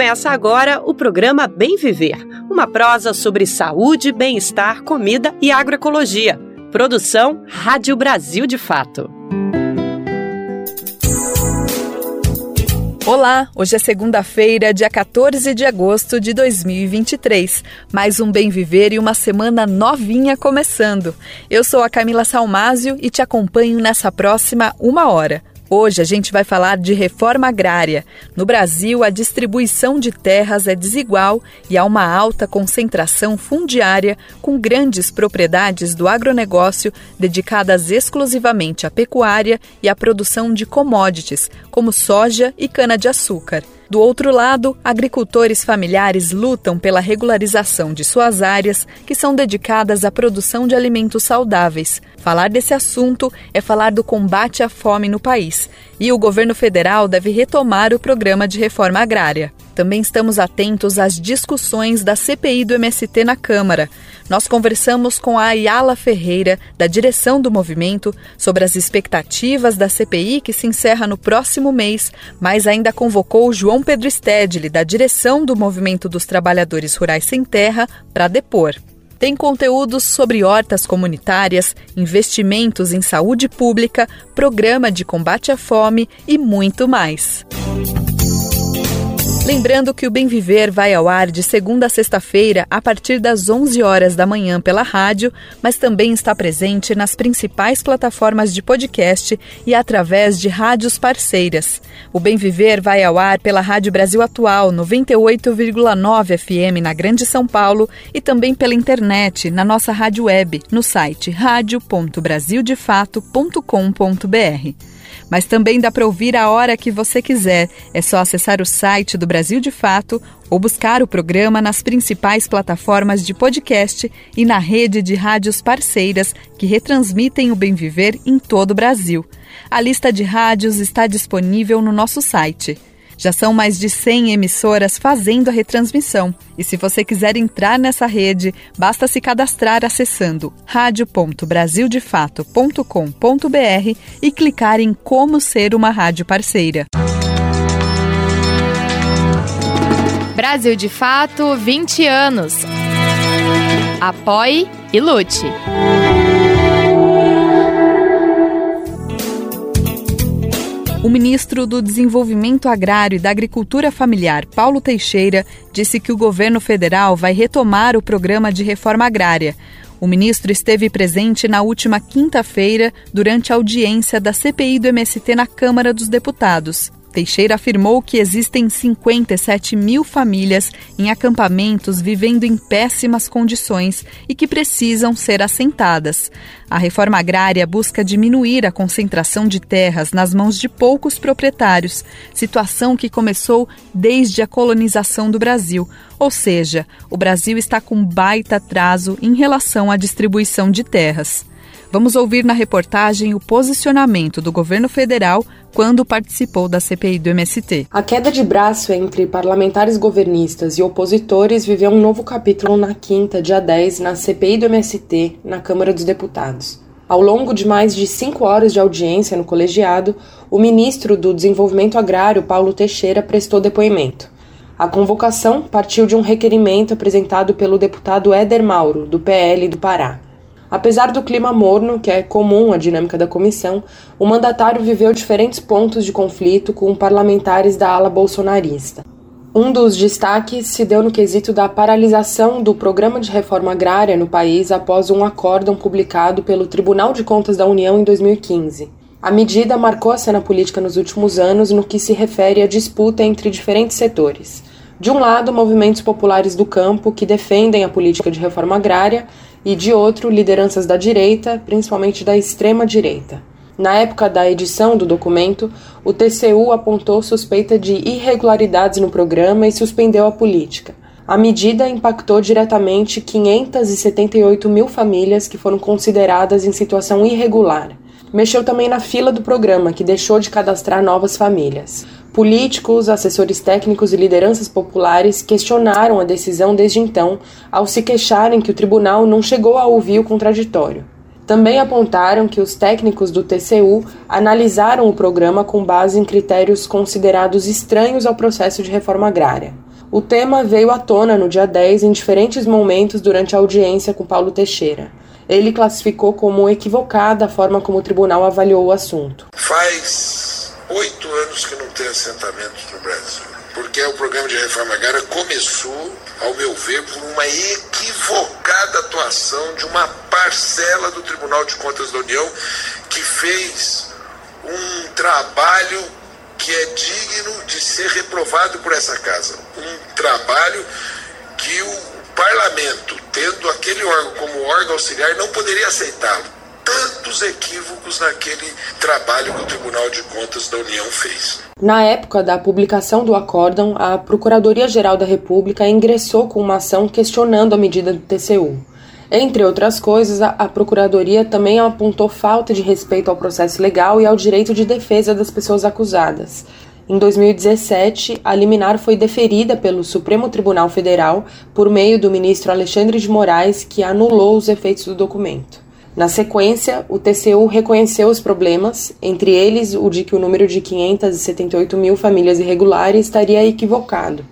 Começa agora o programa Bem Viver, uma prosa sobre saúde, bem-estar, comida e agroecologia. Produção Rádio Brasil de Fato. Olá, hoje é segunda-feira, dia 14 de agosto de 2023. Mais um Bem Viver e uma semana novinha começando. Eu sou a Camila Salmásio e te acompanho nessa próxima uma hora. Hoje a gente vai falar de reforma agrária. No Brasil, a distribuição de terras é desigual e há uma alta concentração fundiária com grandes propriedades do agronegócio dedicadas exclusivamente à pecuária e à produção de commodities, como soja e cana-de-açúcar. Do outro lado, agricultores familiares lutam pela regularização de suas áreas que são dedicadas à produção de alimentos saudáveis. Falar desse assunto é falar do combate à fome no país. E o governo federal deve retomar o programa de reforma agrária. Também estamos atentos às discussões da CPI do MST na Câmara. Nós conversamos com a Ayala Ferreira, da direção do movimento, sobre as expectativas da CPI que se encerra no próximo mês, mas ainda convocou João Pedro Stedley, da direção do Movimento dos Trabalhadores Rurais Sem Terra, para depor. Tem conteúdos sobre hortas comunitárias, investimentos em saúde pública, programa de combate à fome e muito mais. Lembrando que o Bem Viver vai ao ar de segunda a sexta-feira a partir das 11 horas da manhã pela rádio, mas também está presente nas principais plataformas de podcast e através de rádios parceiras. O Bem Viver vai ao ar pela Rádio Brasil Atual 98,9 FM na Grande São Paulo e também pela internet na nossa rádio web no site radio.brasildefato.com.br mas também dá para ouvir a hora que você quiser. É só acessar o site do Brasil de Fato ou buscar o programa nas principais plataformas de podcast e na rede de rádios parceiras que retransmitem o Bem Viver em todo o Brasil. A lista de rádios está disponível no nosso site já são mais de 100 emissoras fazendo a retransmissão. E se você quiser entrar nessa rede, basta se cadastrar acessando radio.brasildefato.com.br e clicar em Como Ser uma Rádio Parceira. Brasil de Fato 20 anos. Apoie e lute. O ministro do Desenvolvimento Agrário e da Agricultura Familiar, Paulo Teixeira, disse que o governo federal vai retomar o programa de reforma agrária. O ministro esteve presente na última quinta-feira durante a audiência da CPI do MST na Câmara dos Deputados. Teixeira afirmou que existem 57 mil famílias em acampamentos vivendo em péssimas condições e que precisam ser assentadas. A reforma agrária busca diminuir a concentração de terras nas mãos de poucos proprietários, situação que começou desde a colonização do Brasil. Ou seja, o Brasil está com baita atraso em relação à distribuição de terras. Vamos ouvir na reportagem o posicionamento do governo federal quando participou da CPI do MST. A queda de braço entre parlamentares governistas e opositores viveu um novo capítulo na quinta, dia 10, na CPI do MST, na Câmara dos Deputados. Ao longo de mais de cinco horas de audiência no colegiado, o ministro do Desenvolvimento Agrário, Paulo Teixeira, prestou depoimento. A convocação partiu de um requerimento apresentado pelo deputado Éder Mauro, do PL do Pará. Apesar do clima morno, que é comum à dinâmica da comissão, o mandatário viveu diferentes pontos de conflito com parlamentares da ala bolsonarista. Um dos destaques se deu no quesito da paralisação do programa de reforma agrária no país após um acórdão publicado pelo Tribunal de Contas da União em 2015. A medida marcou a cena política nos últimos anos no que se refere à disputa entre diferentes setores. De um lado, movimentos populares do campo que defendem a política de reforma agrária e de outro, lideranças da direita, principalmente da extrema-direita. Na época da edição do documento, o TCU apontou suspeita de irregularidades no programa e suspendeu a política. A medida impactou diretamente 578 mil famílias que foram consideradas em situação irregular. Mexeu também na fila do programa, que deixou de cadastrar novas famílias. Políticos, assessores técnicos e lideranças populares questionaram a decisão desde então, ao se queixarem que o tribunal não chegou a ouvir o contraditório. Também apontaram que os técnicos do TCU analisaram o programa com base em critérios considerados estranhos ao processo de reforma agrária. O tema veio à tona no dia 10 em diferentes momentos durante a audiência com Paulo Teixeira. Ele classificou como equivocada a forma como o tribunal avaliou o assunto. Faz oito anos que não tem assentamentos no Brasil, porque o programa de reforma agrária começou, ao meu ver, por uma equivocada atuação de uma parcela do Tribunal de Contas da União que fez um trabalho que é digno de ser reprovado por essa casa. Um trabalho que o parlamento, tendo aquele órgão como órgão auxiliar, não poderia aceitá-lo. Tantos equívocos naquele trabalho que o Tribunal de Contas da União fez. Na época da publicação do acórdão, a Procuradoria-Geral da República ingressou com uma ação questionando a medida do TCU. Entre outras coisas, a Procuradoria também apontou falta de respeito ao processo legal e ao direito de defesa das pessoas acusadas. Em 2017, a liminar foi deferida pelo Supremo Tribunal Federal por meio do ministro Alexandre de Moraes, que anulou os efeitos do documento. Na sequência, o TCU reconheceu os problemas, entre eles o de que o número de 578 mil famílias irregulares estaria equivocado.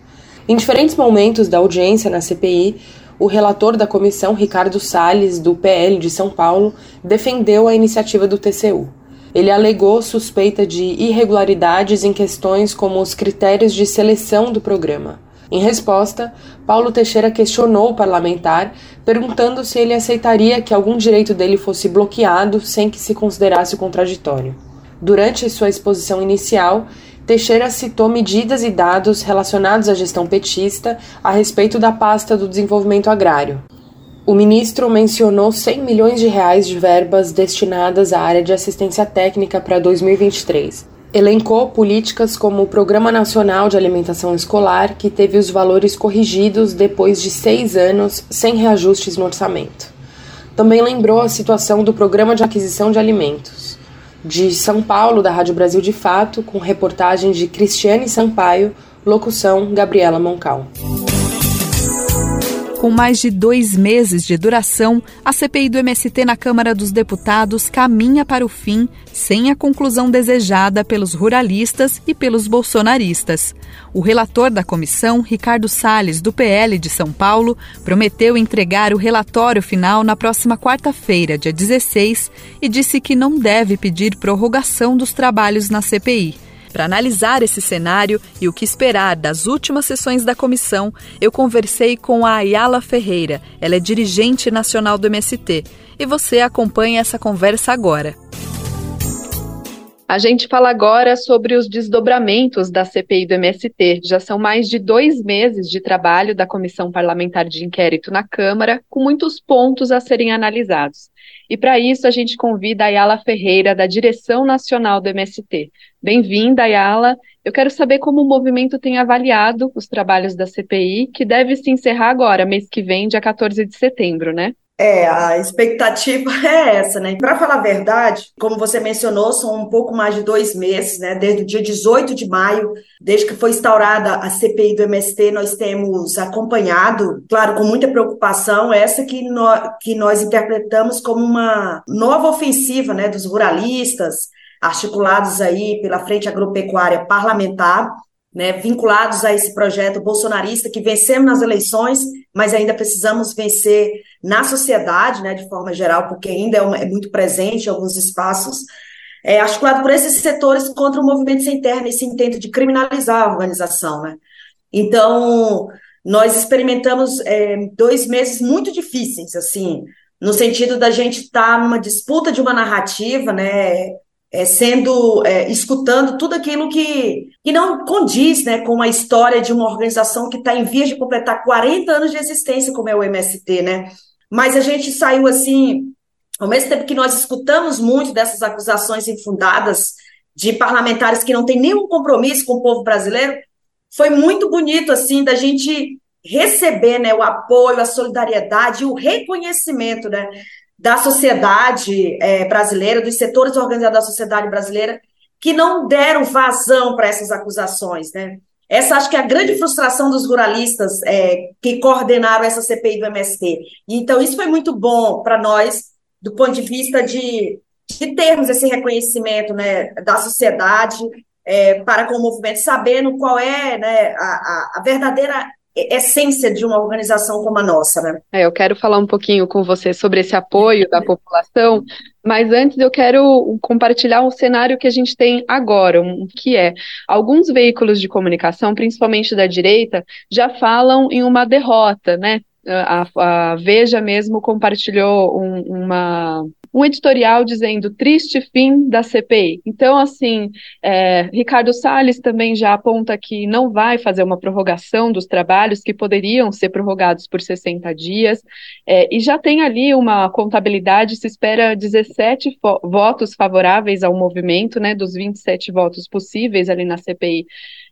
Em diferentes momentos da audiência na CPI, o relator da comissão, Ricardo Salles, do PL de São Paulo, defendeu a iniciativa do TCU. Ele alegou suspeita de irregularidades em questões como os critérios de seleção do programa. Em resposta, Paulo Teixeira questionou o parlamentar, perguntando se ele aceitaria que algum direito dele fosse bloqueado sem que se considerasse contraditório. Durante sua exposição inicial, Teixeira citou medidas e dados relacionados à gestão petista a respeito da pasta do desenvolvimento agrário. O ministro mencionou 100 milhões de reais de verbas destinadas à área de assistência técnica para 2023. Elencou políticas como o Programa Nacional de Alimentação Escolar, que teve os valores corrigidos depois de seis anos sem reajustes no orçamento. Também lembrou a situação do Programa de Aquisição de Alimentos de São Paulo, da Rádio Brasil de Fato, com reportagem de Cristiane Sampaio, locução Gabriela Moncal. Com mais de dois meses de duração, a CPI do MST na Câmara dos Deputados caminha para o fim sem a conclusão desejada pelos ruralistas e pelos bolsonaristas. O relator da comissão, Ricardo Salles, do PL de São Paulo, prometeu entregar o relatório final na próxima quarta-feira, dia 16, e disse que não deve pedir prorrogação dos trabalhos na CPI. Para analisar esse cenário e o que esperar das últimas sessões da comissão, eu conversei com a Ayala Ferreira. Ela é dirigente nacional do MST. E você acompanha essa conversa agora. A gente fala agora sobre os desdobramentos da CPI do MST. Já são mais de dois meses de trabalho da Comissão Parlamentar de Inquérito na Câmara, com muitos pontos a serem analisados. E para isso a gente convida a Ayala Ferreira, da direção nacional do MST. Bem-vinda, Ayala. Eu quero saber como o movimento tem avaliado os trabalhos da CPI, que deve se encerrar agora, mês que vem, dia 14 de setembro, né? É, a expectativa é essa, né? Para falar a verdade, como você mencionou, são um pouco mais de dois meses, né? Desde o dia 18 de maio, desde que foi instaurada a CPI do MST, nós temos acompanhado, claro, com muita preocupação, essa que, nós, que nós interpretamos como uma nova ofensiva, né? Dos ruralistas, articulados aí pela Frente Agropecuária Parlamentar, né, vinculados a esse projeto bolsonarista que vencemos nas eleições, mas ainda precisamos vencer na sociedade, né, de forma geral, porque ainda é, uma, é muito presente em alguns espaços, é, articulado por esses setores contra o movimento sem terra, esse intento de criminalizar a organização. Né? Então, nós experimentamos é, dois meses muito difíceis, assim, no sentido da gente estar tá numa disputa de uma narrativa, né, é, sendo é, escutando tudo aquilo que, que não condiz né, com a história de uma organização que está em vias de completar 40 anos de existência, como é o MST, né? Mas a gente saiu assim, ao mesmo tempo que nós escutamos muito dessas acusações infundadas de parlamentares que não têm nenhum compromisso com o povo brasileiro, foi muito bonito assim da gente receber né, o apoio, a solidariedade e o reconhecimento né, da sociedade é, brasileira, dos setores organizados da sociedade brasileira, que não deram vazão para essas acusações, né? Essa acho que é a grande frustração dos ruralistas é, que coordenaram essa CPI do MST. Então, isso foi muito bom para nós, do ponto de vista de, de termos esse reconhecimento né, da sociedade, é, para com o movimento, sabendo qual é né, a, a, a verdadeira essência de uma organização como a nossa, né? É, eu quero falar um pouquinho com você sobre esse apoio da população, mas antes eu quero compartilhar um cenário que a gente tem agora, um, que é alguns veículos de comunicação, principalmente da direita, já falam em uma derrota, né? A, a Veja mesmo compartilhou um, uma um editorial dizendo triste fim da CPI. Então, assim, é, Ricardo Salles também já aponta que não vai fazer uma prorrogação dos trabalhos que poderiam ser prorrogados por 60 dias, é, e já tem ali uma contabilidade, se espera 17 votos favoráveis ao movimento, né, dos 27 votos possíveis ali na CPI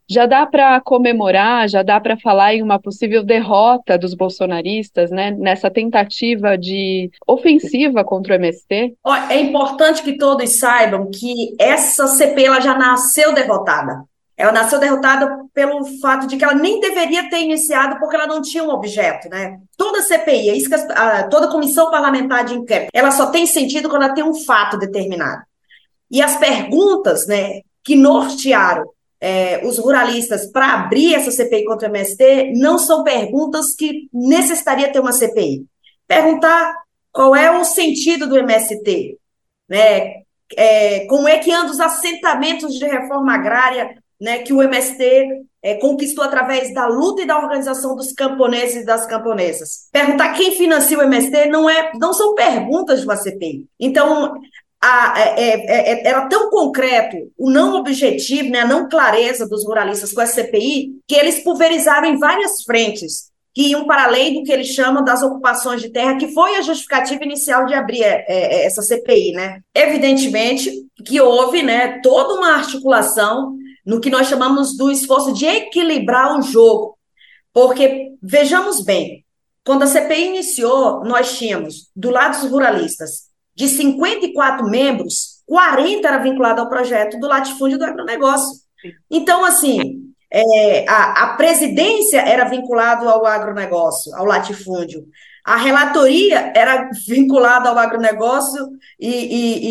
já dá para comemorar, já dá para falar em uma possível derrota dos bolsonaristas, né, nessa tentativa de ofensiva contra o MST? É importante que todos saibam que essa CP ela já nasceu derrotada. Ela nasceu derrotada pelo fato de que ela nem deveria ter iniciado porque ela não tinha um objeto, né? Toda CPI, é isso que a, toda comissão parlamentar de inquérito, ela só tem sentido quando ela tem um fato determinado. E as perguntas, né, que nortearam é, os ruralistas para abrir essa CPI contra o MST não são perguntas que necessitaria ter uma CPI. Perguntar qual é o sentido do MST, né? É, como é que andam os assentamentos de reforma agrária né, que o MST é, conquistou através da luta e da organização dos camponeses e das camponesas. Perguntar quem financia o MST não, é, não são perguntas de uma CPI. Então, a, é, é, é, era tão concreto o não objetivo, né, a não clareza dos ruralistas com a CPI, que eles pulverizaram em várias frentes, que iam para além do que eles chamam das ocupações de terra, que foi a justificativa inicial de abrir é, é, essa CPI. Né? Evidentemente que houve né, toda uma articulação no que nós chamamos do esforço de equilibrar o jogo, porque, vejamos bem, quando a CPI iniciou, nós tínhamos, do lado dos ruralistas, de 54 membros, 40 era vinculado ao projeto do latifúndio do agronegócio. Então, assim, é, a, a, presidência era vinculada ao agronegócio, ao latifúndio. A relatoria era vinculada ao agronegócio e, e,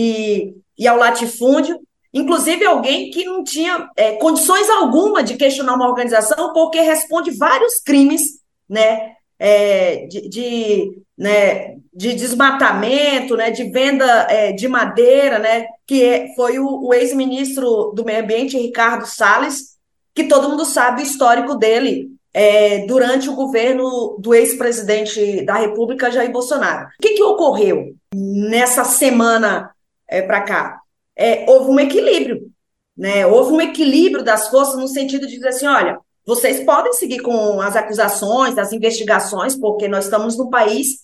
e, e ao latifúndio. Inclusive, alguém que não tinha é, condições alguma de questionar uma organização, porque responde vários crimes né, é, de, de, né, de desmatamento, né, de venda é, de madeira, né, que é, foi o, o ex-ministro do Meio Ambiente, Ricardo Salles, que todo mundo sabe o histórico dele é, durante o governo do ex-presidente da República, Jair Bolsonaro. O que, que ocorreu nessa semana é, para cá? É, houve um equilíbrio, né? Houve um equilíbrio das forças no sentido de dizer assim, olha, vocês podem seguir com as acusações, as investigações, porque nós estamos num país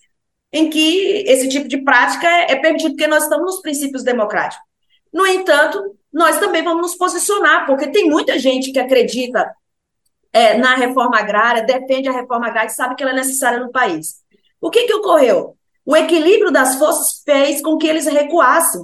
em que esse tipo de prática é, é permitido, porque nós estamos nos princípios democráticos. No entanto, nós também vamos nos posicionar, porque tem muita gente que acredita é, na reforma agrária, defende a reforma agrária e sabe que ela é necessária no país. O que, que ocorreu? O equilíbrio das forças fez com que eles recuassem,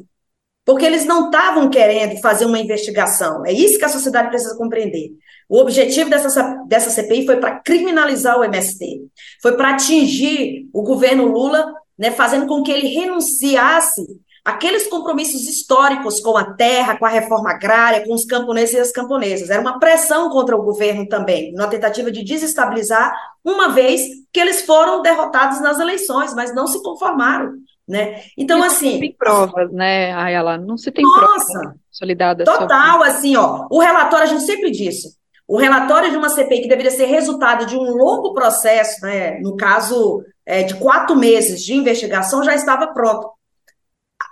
porque eles não estavam querendo fazer uma investigação. É isso que a sociedade precisa compreender. O objetivo dessa, dessa CPI foi para criminalizar o MST, foi para atingir o governo Lula, né, fazendo com que ele renunciasse aqueles compromissos históricos com a terra, com a reforma agrária, com os camponeses e as camponesas. Era uma pressão contra o governo também, numa tentativa de desestabilizar, uma vez que eles foram derrotados nas eleições, mas não se conformaram. Né? Então, assim. Não tem provas, né, Ayala? Não se tem nossa, provas solidadas. Total, sobre... assim, ó. O relatório, a gente sempre disse, o relatório de uma CPI que deveria ser resultado de um longo processo, né, no caso é, de quatro meses de investigação, já estava pronto.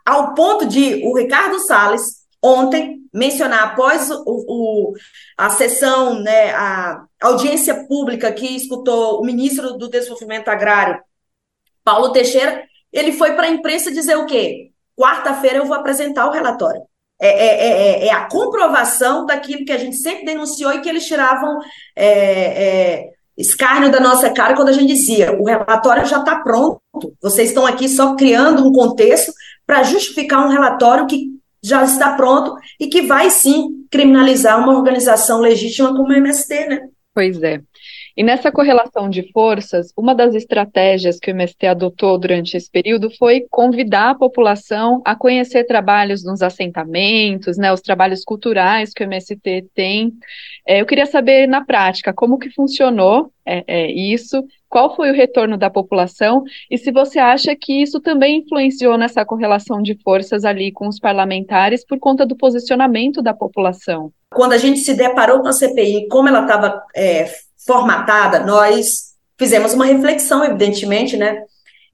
Ao ponto de o Ricardo Salles, ontem, mencionar, após o, o, a sessão, né, a audiência pública que escutou o ministro do Desenvolvimento Agrário, Paulo Teixeira, ele foi para a imprensa dizer o quê? Quarta-feira eu vou apresentar o relatório. É, é, é, é, a comprovação daquilo que a gente sempre denunciou e que eles tiravam é, é, escárnio da nossa cara quando a gente dizia: o relatório já está pronto, vocês estão aqui só criando um contexto para justificar um relatório que já está pronto e que vai sim criminalizar uma organização legítima como o MST, né? Pois é. E nessa correlação de forças, uma das estratégias que o MST adotou durante esse período foi convidar a população a conhecer trabalhos nos assentamentos, né, os trabalhos culturais que o MST tem. É, eu queria saber, na prática, como que funcionou é, é, isso, qual foi o retorno da população e se você acha que isso também influenciou nessa correlação de forças ali com os parlamentares por conta do posicionamento da população. Quando a gente se deparou com a CPI, como ela estava é, formatada, nós fizemos uma reflexão, evidentemente, né?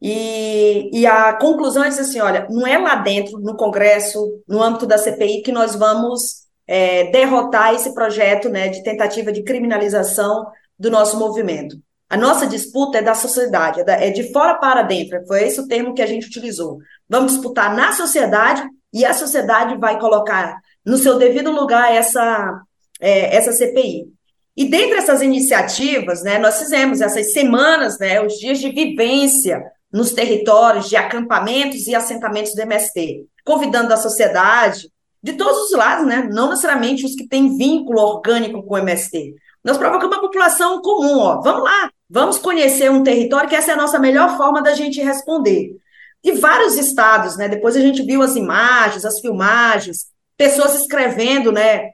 E, e, a conclusão é assim: olha, não é lá dentro, no Congresso, no âmbito da CPI, que nós vamos é, derrotar esse projeto né, de tentativa de criminalização do nosso movimento. A nossa disputa é da sociedade, é, da, é de fora para dentro, foi esse o termo que a gente utilizou. Vamos disputar na sociedade e a sociedade vai colocar no seu devido lugar essa, é, essa CPI. E dentre essas iniciativas, né, nós fizemos essas semanas, né, os dias de vivência nos territórios de acampamentos e assentamentos do MST, convidando a sociedade de todos os lados, né, não necessariamente os que têm vínculo orgânico com o MST. Nós provocamos uma população comum, ó, vamos lá, vamos conhecer um território, que essa é a nossa melhor forma da gente responder. E vários estados, né, depois a gente viu as imagens, as filmagens, pessoas escrevendo, né,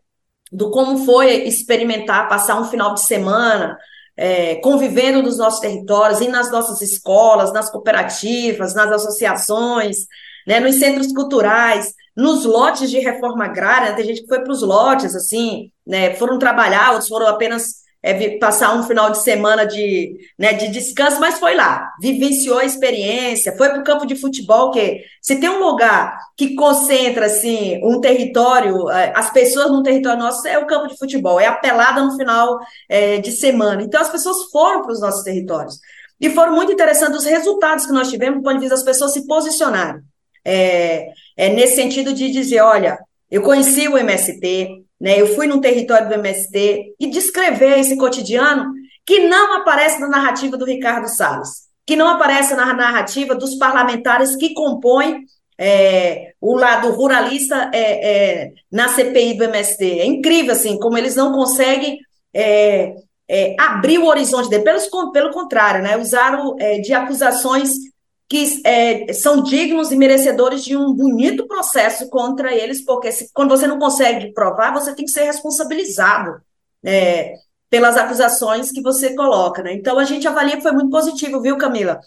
do como foi experimentar, passar um final de semana é, convivendo nos nossos territórios, e nas nossas escolas, nas cooperativas, nas associações, né, nos centros culturais, nos lotes de reforma agrária, né, tem gente que foi para os lotes, assim, né, foram trabalhar, outros foram apenas é, passar um final de semana de, né, de descanso, mas foi lá, vivenciou a experiência, foi para o campo de futebol, que se tem um lugar que concentra assim um território, é, as pessoas num território nosso é o campo de futebol, é a pelada no final é, de semana. Então as pessoas foram para os nossos territórios. E foram muito interessantes os resultados que nós tivemos, do ponto de vista das pessoas se posicionarem. É, é, nesse sentido de dizer, olha, eu conheci o MST, né? Eu fui num território do MST e descrever esse cotidiano que não aparece na narrativa do Ricardo Salles, que não aparece na narrativa dos parlamentares que compõem é, o lado ruralista é, é, na CPI do MST. É incrível, assim, como eles não conseguem é, é, abrir o horizonte dele. Pelo, pelo contrário, né, usaram é, de acusações que é, são dignos e merecedores de um bonito processo contra eles, porque se, quando você não consegue provar, você tem que ser responsabilizado é, pelas acusações que você coloca. Né? Então, a gente avalia que foi muito positivo, viu, Camila?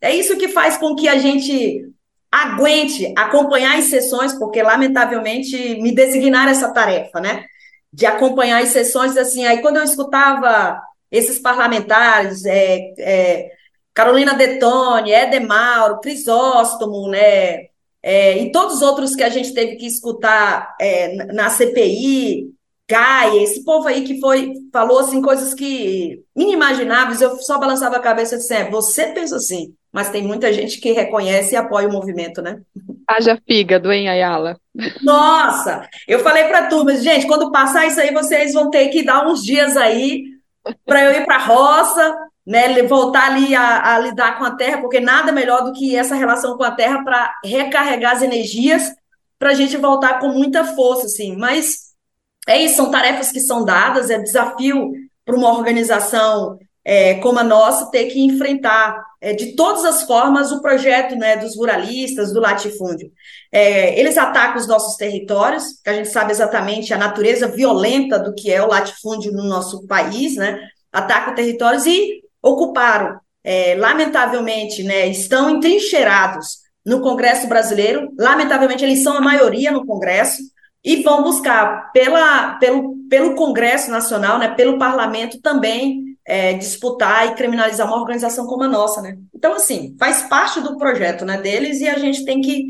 É isso que faz com que a gente aguente acompanhar as sessões, porque, lamentavelmente, me designaram essa tarefa, né? De acompanhar as sessões, assim, aí quando eu escutava esses parlamentares, é, é, Carolina Detone, Edemauro, Crisóstomo, né? É, e todos os outros que a gente teve que escutar é, na CPI, Gaia, esse povo aí que foi, falou assim, coisas que inimagináveis, eu só balançava a cabeça e disse, é, você pensa assim, mas tem muita gente que reconhece e apoia o movimento, né? Haja fígado, hein, Ayala? Nossa, eu falei para turma, gente, quando passar isso aí, vocês vão ter que dar uns dias aí para eu ir para a roça, né, voltar ali a, a, lidar com a terra, porque nada melhor do que essa relação com a terra para recarregar as energias, para a gente voltar com muita força, assim. Mas é isso, são tarefas que são dadas, é desafio para uma organização é, como a nossa ter que enfrentar é, de todas as formas o projeto né, dos ruralistas, do latifúndio. É, eles atacam os nossos territórios, que a gente sabe exatamente a natureza violenta do que é o latifúndio no nosso país, né? Atacam territórios e ocuparam, é, lamentavelmente, né, estão entrincheirados no Congresso brasileiro, lamentavelmente eles são a maioria no Congresso, e vão buscar pela, pelo, pelo Congresso Nacional, né, pelo Parlamento também é, disputar e criminalizar uma organização como a nossa, né? Então, assim, faz parte do projeto né, deles e a gente tem que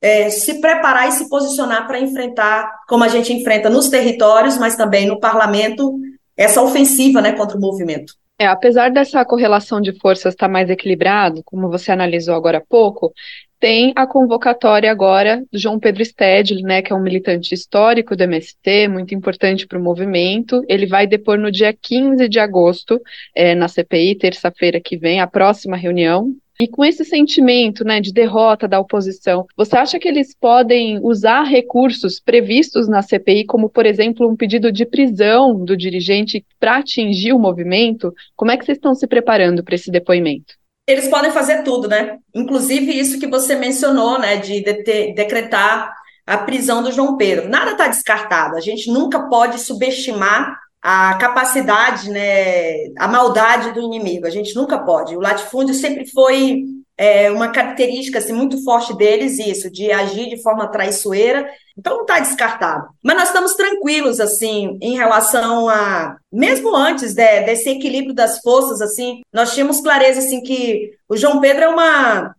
é, se preparar e se posicionar para enfrentar, como a gente enfrenta nos territórios, mas também no parlamento, essa ofensiva né, contra o movimento. É, apesar dessa correlação de forças estar mais equilibrado, como você analisou agora há pouco, tem a convocatória agora do João Pedro Stedley, né, que é um militante histórico do MST, muito importante para o movimento. Ele vai depor no dia 15 de agosto, é, na CPI, terça-feira que vem, a próxima reunião E com esse sentimento né, de derrota da oposição, você acha que eles podem usar recursos previstos na CPI, como, por exemplo, um pedido de prisão do dirigente para atingir o movimento? Como é que vocês estão se preparando para esse depoimento? Eles podem fazer tudo, né? Inclusive isso que você mencionou, né, de, de decretar a prisão do João Pedro. Nada está descartado. A gente nunca pode subestimar a capacidade, né, a maldade do inimigo. A gente nunca pode. O latifúndio sempre foi é, uma característica assim, muito forte deles, isso, de agir de forma traiçoeira. Então não está descartado. Mas nós estamos tranquilos, assim, em relação a. Mesmo antes de, desse equilíbrio das forças, assim, nós tínhamos clareza assim, que o João Pedro é uma.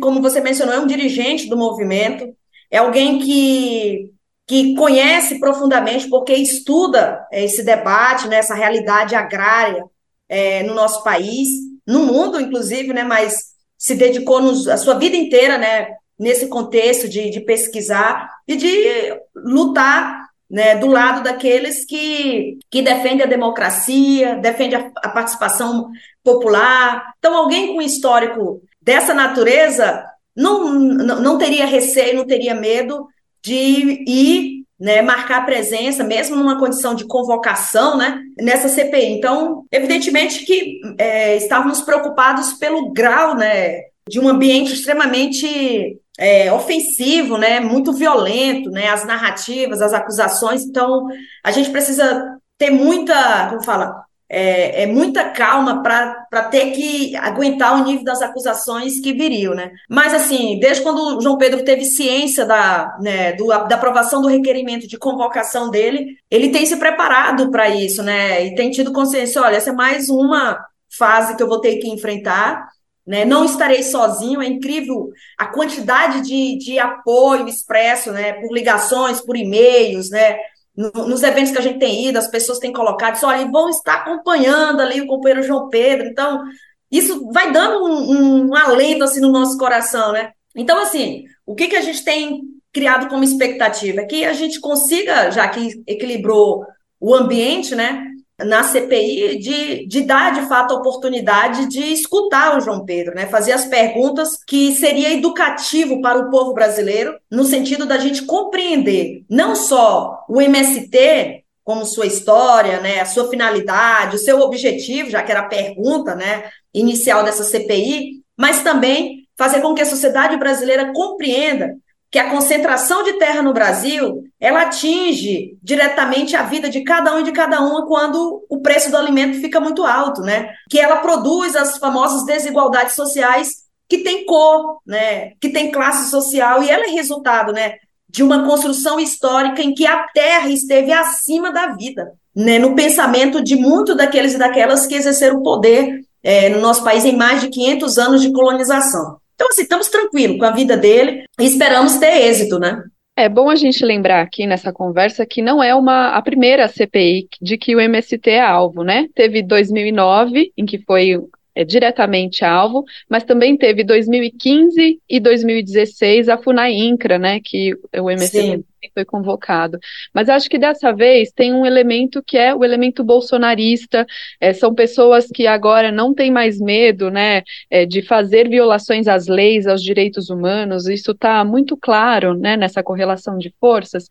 Como você mencionou, é um dirigente do movimento, é alguém que que conhece profundamente, porque estuda esse debate, né, essa realidade agrária é, no nosso país, no mundo, inclusive, né, mas se dedicou nos, a sua vida inteira né, nesse contexto de, de pesquisar e de lutar né, do lado daqueles que, que defendem a democracia, defendem a, a participação popular. Então, alguém com histórico dessa natureza não, não, não teria receio, não teria medo de ir né, marcar presença, mesmo numa condição de convocação, né, nessa CPI. Então, evidentemente que é, estávamos preocupados pelo grau, né, de um ambiente extremamente é, ofensivo, né, muito violento, né, as narrativas, as acusações. Então, a gente precisa ter muita, como fala, é, é muita calma para ter que aguentar o nível das acusações que viriam, né? Mas, assim, desde quando o João Pedro teve ciência da, né, do, da aprovação do requerimento de convocação dele, ele tem se preparado para isso, né? E tem tido consciência, olha, essa é mais uma fase que eu vou ter que enfrentar, né? Não estarei sozinho, é incrível a quantidade de, de apoio expresso, né? Por ligações, por e-mails, né? Nos eventos que a gente tem ido, as pessoas têm colocado, isso, olha, vão estar acompanhando ali o companheiro João Pedro, então isso vai dando um, um, alento assim no nosso coração, né? Então, assim, o que, que a gente tem criado como expectativa? É que a gente consiga, já que equilibrou o ambiente, né? Na CPI de, de dar de fato a oportunidade de escutar o João Pedro, né? Fazer as perguntas que seria educativo para o povo brasileiro, no sentido da gente compreender não só o MST como sua história, né, a sua finalidade, o seu objetivo, já que era a pergunta, né, inicial dessa CPI, mas também fazer com que a sociedade brasileira compreenda que a concentração de terra no Brasil, ela atinge diretamente a vida de cada um e de cada uma quando o preço do alimento fica muito alto, né? Que ela produz as famosas desigualdades sociais que tem cor, né? Que tem classe social e ela é resultado, né? De uma construção histórica em que a terra esteve acima da vida, né? No pensamento de muitos daqueles e daquelas que exerceram poder é, no nosso país em mais de 500 anos de colonização. Então, assim, estamos tranquilos com a vida dele e esperamos ter êxito, né? É bom a gente lembrar aqui nessa conversa que não é uma a primeira CPI de que o MST é alvo, né? Teve 2009, em que foi é, diretamente alvo, mas também teve 2015 e 2016 a FUNAINCRA, né, que o MST Sim. Foi convocado. Mas acho que dessa vez tem um elemento que é o elemento bolsonarista, é, são pessoas que agora não têm mais medo, né, é, de fazer violações às leis, aos direitos humanos, isso está muito claro, né, nessa correlação de forças,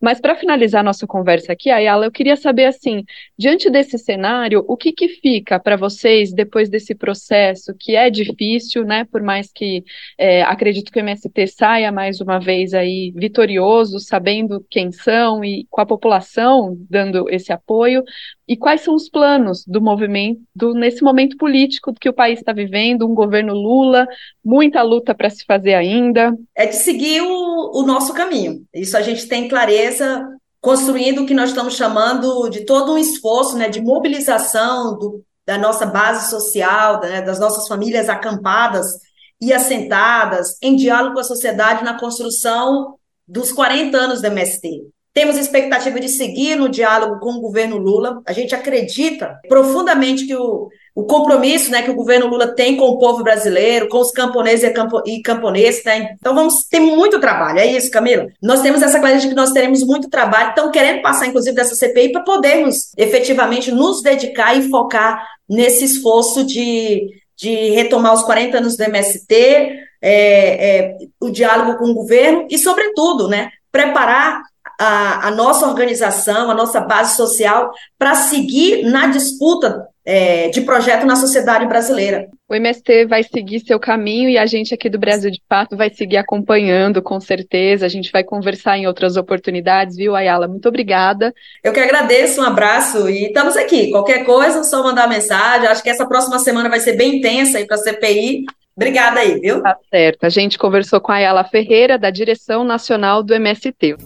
mas para finalizar nossa conversa aqui, Ayala, eu queria saber assim, diante desse cenário, o que, que fica para vocês depois desse processo que é difícil, né? Por mais que é, acredito que o MST saia mais uma vez aí vitorioso, sabendo quem são e com a população dando esse apoio, e quais são os planos do movimento do, nesse momento político que o país está vivendo, um governo Lula, muita luta para se fazer ainda? É de seguir o, o nosso caminho. Isso a gente tem clareza, construindo o que nós estamos chamando de todo um esforço né, de mobilização do, da nossa base social, né, das nossas famílias acampadas e assentadas, em diálogo com a sociedade na construção dos 40 anos do MST. Temos expectativa de seguir no diálogo com o governo Lula. A gente acredita profundamente que o, o compromisso né, que o governo Lula tem com o povo brasileiro, com os camponeses e, campo, e camponeses. Né? Então, vamos ter muito trabalho. É isso, Camila? Nós temos essa clareza de que nós teremos muito trabalho. Estão querendo passar, inclusive, dessa CPI para podermos efetivamente nos dedicar e focar nesse esforço de de retomar os 40 anos do MST, é, é, o diálogo com o governo e, sobretudo, né, preparar a, a nossa organização, a nossa base social, para seguir na disputa é, de projeto na sociedade brasileira. O MST vai seguir seu caminho e a gente aqui do Brasil de Fato vai seguir acompanhando, com certeza. A gente vai conversar em outras oportunidades, viu, Ayala? Muito obrigada. Eu que agradeço, um abraço e estamos aqui. Qualquer coisa, só mandar mensagem. Acho que essa próxima semana vai ser bem intensa aí para a CPI. Obrigada aí, viu? Tá certo. A gente conversou com a Ayala Ferreira, da direção nacional do MST.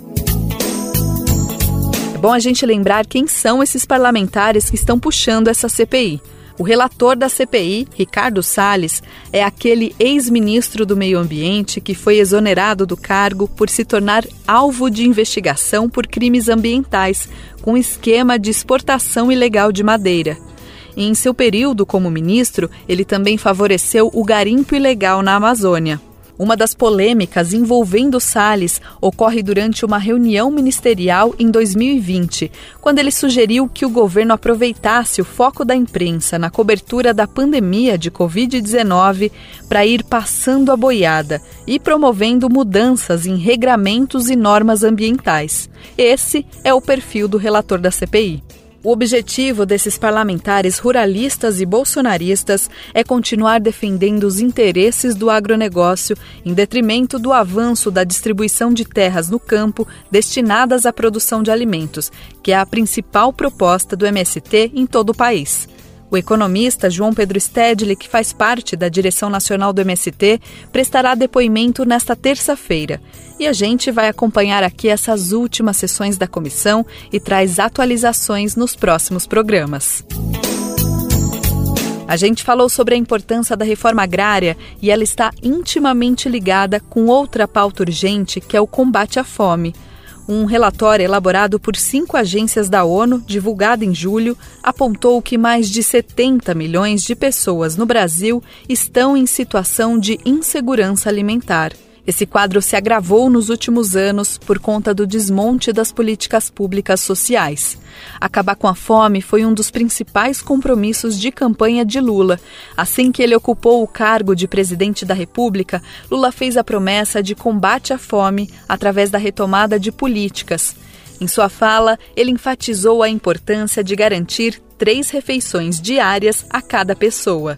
É bom a gente lembrar quem são esses parlamentares que estão puxando essa CPI. O relator da CPI, Ricardo Salles, é aquele ex-ministro do Meio Ambiente que foi exonerado do cargo por se tornar alvo de investigação por crimes ambientais, com esquema de exportação ilegal de madeira. Em seu período como ministro, ele também favoreceu o garimpo ilegal na Amazônia. Uma das polêmicas envolvendo Salles ocorre durante uma reunião ministerial em 2020, quando ele sugeriu que o governo aproveitasse o foco da imprensa na cobertura da pandemia de Covid-19 para ir passando a boiada e promovendo mudanças em regramentos e normas ambientais. Esse é o perfil do relator da CPI. O objetivo desses parlamentares ruralistas e bolsonaristas é continuar defendendo os interesses do agronegócio em detrimento do avanço da distribuição de terras no campo destinadas à produção de alimentos, que é a principal proposta do MST em todo o país. O economista João Pedro Stedley, que faz parte da direção nacional do MST, prestará depoimento nesta terça-feira. E a gente vai acompanhar aqui essas últimas sessões da comissão e traz atualizações nos próximos programas. A gente falou sobre a importância da reforma agrária e ela está intimamente ligada com outra pauta urgente, que é o combate à fome. Um relatório elaborado por cinco agências da ONU, divulgado em julho, apontou que mais de 70 milhões de pessoas no Brasil estão em situação de insegurança alimentar. Esse quadro se agravou nos últimos anos por conta do desmonte das políticas públicas sociais. Acabar com a fome foi um dos principais compromissos de campanha de Lula. Assim que ele ocupou o cargo de presidente da República, Lula fez a promessa de combate à fome através da retomada de políticas. Em sua fala, ele enfatizou a importância de garantir três refeições diárias a cada pessoa.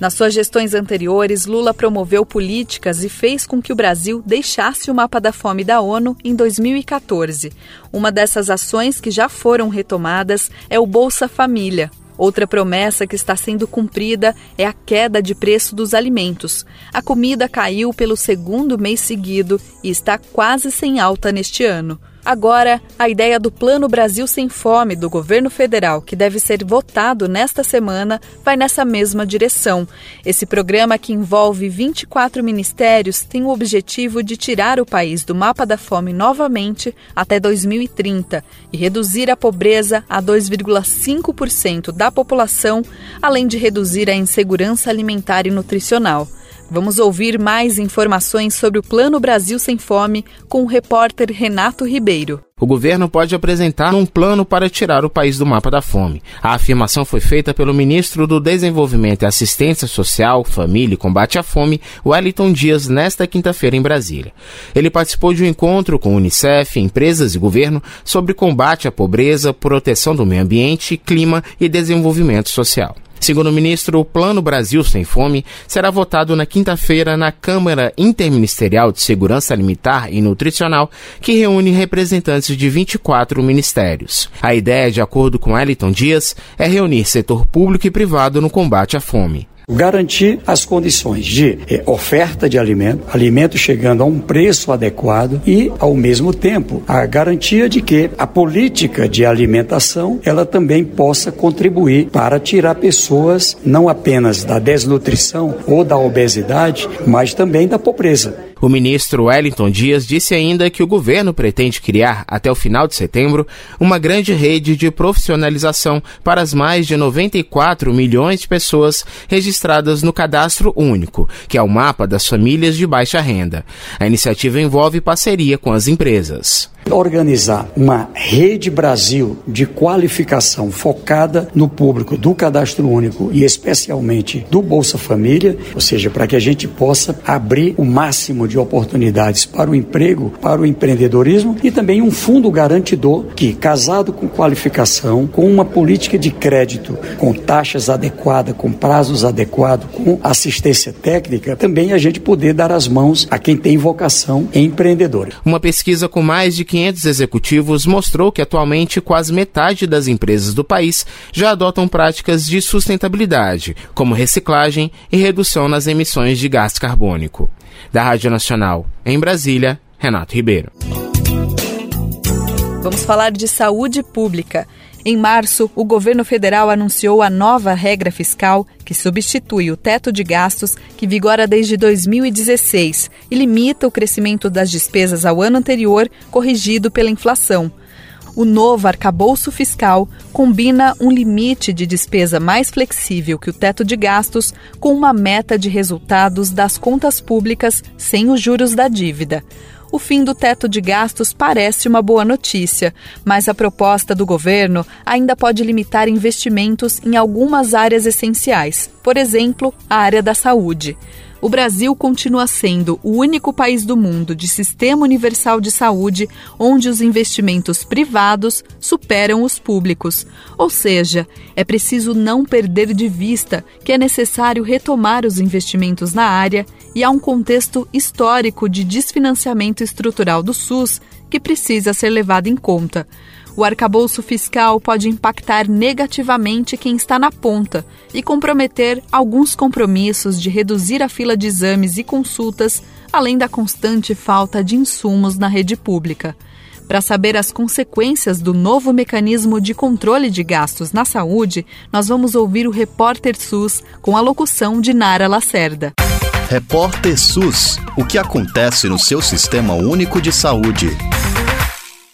Nas suas gestões anteriores, Lula promoveu políticas e fez com que o Brasil deixasse o mapa da fome da ONU em 2014. Uma dessas ações que já foram retomadas é o Bolsa Família. Outra promessa que está sendo cumprida é a queda de preço dos alimentos. A comida caiu pelo segundo mês seguido e está quase sem alta neste ano. Agora, a ideia do Plano Brasil Sem Fome do governo federal, que deve ser votado nesta semana, vai nessa mesma direção. Esse programa, que envolve 24 ministérios, tem o objetivo de tirar o país do mapa da fome novamente até 2030 e reduzir a pobreza a 2,5% da população, além de reduzir a insegurança alimentar e nutricional. Vamos ouvir mais informações sobre o Plano Brasil Sem Fome com o repórter Renato Ribeiro. O governo pode apresentar um plano para tirar o país do mapa da fome. A afirmação foi feita pelo ministro do Desenvolvimento e Assistência Social, Família e Combate à Fome, Wellington Dias, nesta quinta-feira em Brasília. Ele participou de um encontro com Unicef, empresas e governo sobre combate à pobreza, proteção do meio ambiente, clima e desenvolvimento social. Segundo o ministro, o Plano Brasil Sem Fome será votado na quinta-feira na Câmara Interministerial de Segurança Alimentar e Nutricional, que reúne representantes de 24 ministérios. A ideia, de acordo com Eliton Dias, é reunir setor público e privado no combate à fome. Garantir as condições de eh, oferta de alimento, alimento chegando a um preço adequado e, ao mesmo tempo, a garantia de que a política de alimentação ela também possa contribuir para tirar pessoas não apenas da desnutrição ou da obesidade, mas também da pobreza. O ministro Wellington Dias disse ainda que o governo pretende criar, até o final de setembro, uma grande rede de profissionalização para as mais de 94 milhões de pessoas registradas no Cadastro Único, que é o mapa das famílias de baixa renda. A iniciativa envolve parceria com as empresas. Organizar uma rede Brasil de qualificação focada no público do cadastro único e especialmente do Bolsa Família, ou seja, para que a gente possa abrir o máximo de oportunidades para o emprego, para o empreendedorismo e também um fundo garantidor que, casado com qualificação, com uma política de crédito, com taxas adequadas, com prazos adequados, com assistência técnica, também a gente poder dar as mãos a quem tem vocação empreendedora. Uma pesquisa com mais de 500 executivos mostrou que atualmente quase metade das empresas do país já adotam práticas de sustentabilidade, como reciclagem e redução nas emissões de gás carbônico. Da Rádio Nacional, em Brasília, Renato Ribeiro. Vamos falar de saúde pública. Em março, o governo federal anunciou a nova regra fiscal que substitui o teto de gastos que vigora desde 2016 e limita o crescimento das despesas ao ano anterior, corrigido pela inflação. O novo arcabouço fiscal combina um limite de despesa mais flexível que o teto de gastos com uma meta de resultados das contas públicas sem os juros da dívida o fim do teto de gastos parece uma boa notícia, mas a proposta do governo ainda pode limitar investimentos em algumas áreas essenciais, por exemplo, a área da saúde o Brasil continua sendo o único país do mundo de sistema universal de saúde onde os investimentos privados superam os públicos. Ou seja, é preciso não perder de vista que é necessário retomar os investimentos na área e há um contexto histórico de desfinanciamento estrutural do SUS que precisa ser levado em conta. O arcabouço fiscal pode impactar negativamente quem está na ponta e comprometer alguns compromissos de reduzir a fila de exames e consultas, além da constante falta de insumos na rede pública. Para saber as consequências do novo mecanismo de controle de gastos na saúde, nós vamos ouvir o Repórter SUS com a locução de Nara Lacerda. Repórter SUS: O que acontece no seu sistema único de saúde?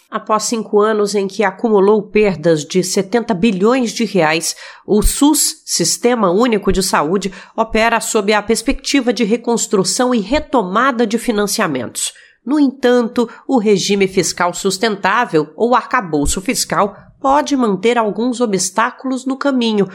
Após cinco anos em que acumulou perdas de 70 bilhões de reais, o SUS, Sistema Único de Saúde, opera sob a perspectiva de reconstrução e retomada de financiamentos. No entanto, o regime fiscal sustentável, ou arcabouço fiscal, pode manter alguns obstáculos no caminho.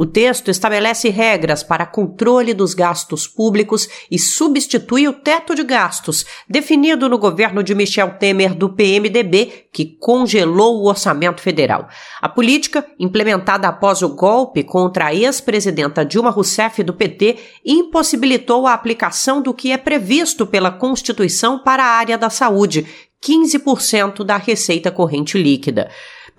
O texto estabelece regras para controle dos gastos públicos e substitui o teto de gastos, definido no governo de Michel Temer do PMDB, que congelou o orçamento federal. A política, implementada após o golpe contra a ex-presidenta Dilma Rousseff do PT, impossibilitou a aplicação do que é previsto pela Constituição para a área da saúde, 15% da receita corrente líquida.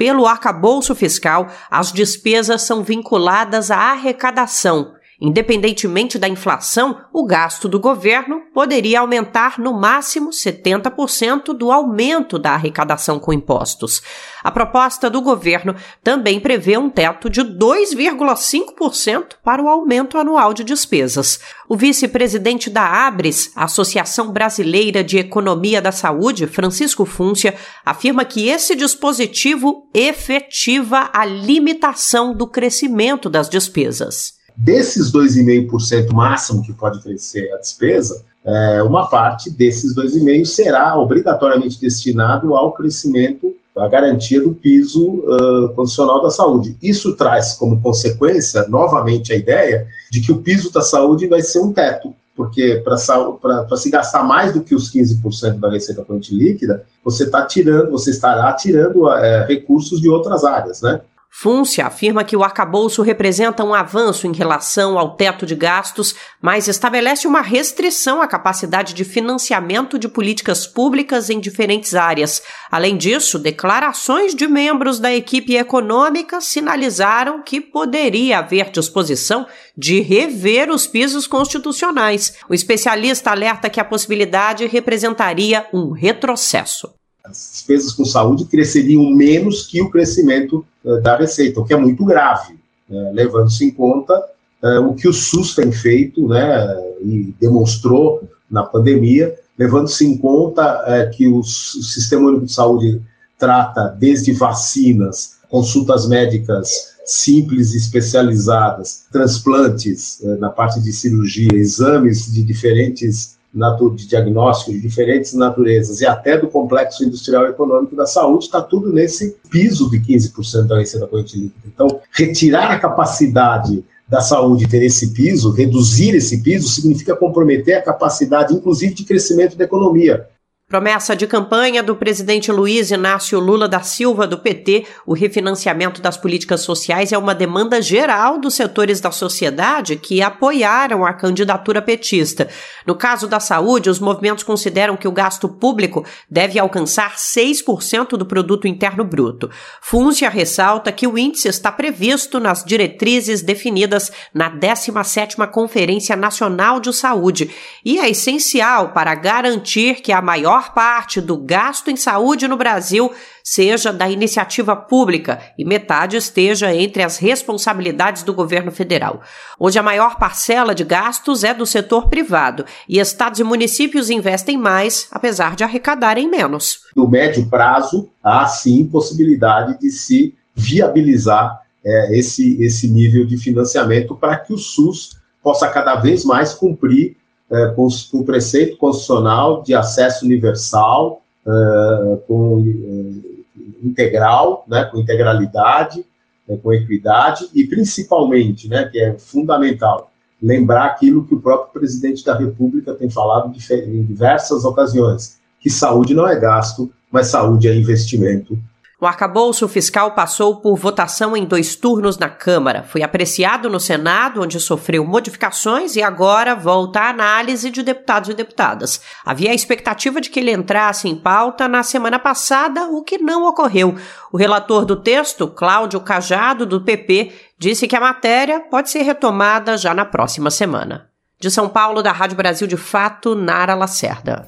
Pelo arcabouço fiscal, as despesas são vinculadas à arrecadação Independentemente da inflação, o gasto do governo poderia aumentar no máximo 70% do aumento da arrecadação com impostos. A proposta do governo também prevê um teto de 2,5% para o aumento anual de despesas. O vice-presidente da ABRES, Associação Brasileira de Economia da Saúde, Francisco Fúncia, afirma que esse dispositivo efetiva a limitação do crescimento das despesas. Desses 2,5% máximo que pode crescer a despesa, é, uma parte desses 2,5% será obrigatoriamente destinado ao crescimento, à garantia do piso uh, condicional da saúde. Isso traz como consequência, novamente, a ideia de que o piso da saúde vai ser um teto, porque para se gastar mais do que os 15% da receita corrente líquida, você está tirando, você estará tirando é, recursos de outras áreas, né? Fúncia afirma que o arcabouço representa um avanço em relação ao teto de gastos, mas estabelece uma restrição à capacidade de financiamento de políticas públicas em diferentes áreas. Além disso, declarações de membros da equipe econômica sinalizaram que poderia haver disposição de rever os pisos constitucionais. O especialista alerta que a possibilidade representaria um retrocesso as despesas com saúde cresceriam menos que o crescimento uh, da receita, o que é muito grave, né, levando-se em conta uh, o que o SUS tem feito né, e demonstrou na pandemia, levando-se em conta uh, que o Sistema Único de Saúde trata desde vacinas, consultas médicas simples e especializadas, transplantes na parte de cirurgia, exames de diferentes de diagnóstico de diferentes naturezas e até do complexo industrial e econômico da saúde, está tudo nesse piso de 15% da receita corrente líquida. Então, retirar a capacidade da saúde ter esse piso, reduzir esse piso, significa comprometer a capacidade, inclusive, de crescimento da economia. Promessa de campanha do presidente Luiz Inácio Lula da Silva, do PT, o refinanciamento das políticas sociais é uma demanda geral dos setores da sociedade que apoiaram a candidatura petista. No caso da saúde, os movimentos consideram que o gasto público deve alcançar 6% do produto interno bruto. Fúncia ressalta que o índice está previsto nas diretrizes definidas na 17ª Conferência Nacional de Saúde e é essencial para garantir que a maior maior parte do gasto em saúde no Brasil seja da iniciativa pública e metade esteja entre as responsabilidades do governo federal. Hoje, a maior parcela de gastos é do setor privado e estados e municípios investem mais, apesar de arrecadarem menos. No médio prazo, há sim possibilidade de se viabilizar é, esse, esse nível de financiamento para que o SUS possa cada vez mais cumprir é, com, com, preceito constitucional de acesso universal, é, com é, integral, né, com integralidade, é, com equidade e principalmente, né, que é fundamental, lembrar aquilo que o próprio presidente da República tem falado em diversas ocasiões, que saúde não é gasto, mas saúde é investimento o arcabouço fiscal passou por votação em dois turnos na Câmara. Foi apreciado no Senado, onde sofreu modificações, e agora volta à análise de deputados e deputadas. Havia a expectativa de que ele entrasse em pauta na semana passada, o que não ocorreu. O relator do texto, Cláudio Cajado, do PP, disse que a matéria pode ser retomada já na próxima semana. De São Paulo, da Rádio Brasil de Fato, Nara Lacerda.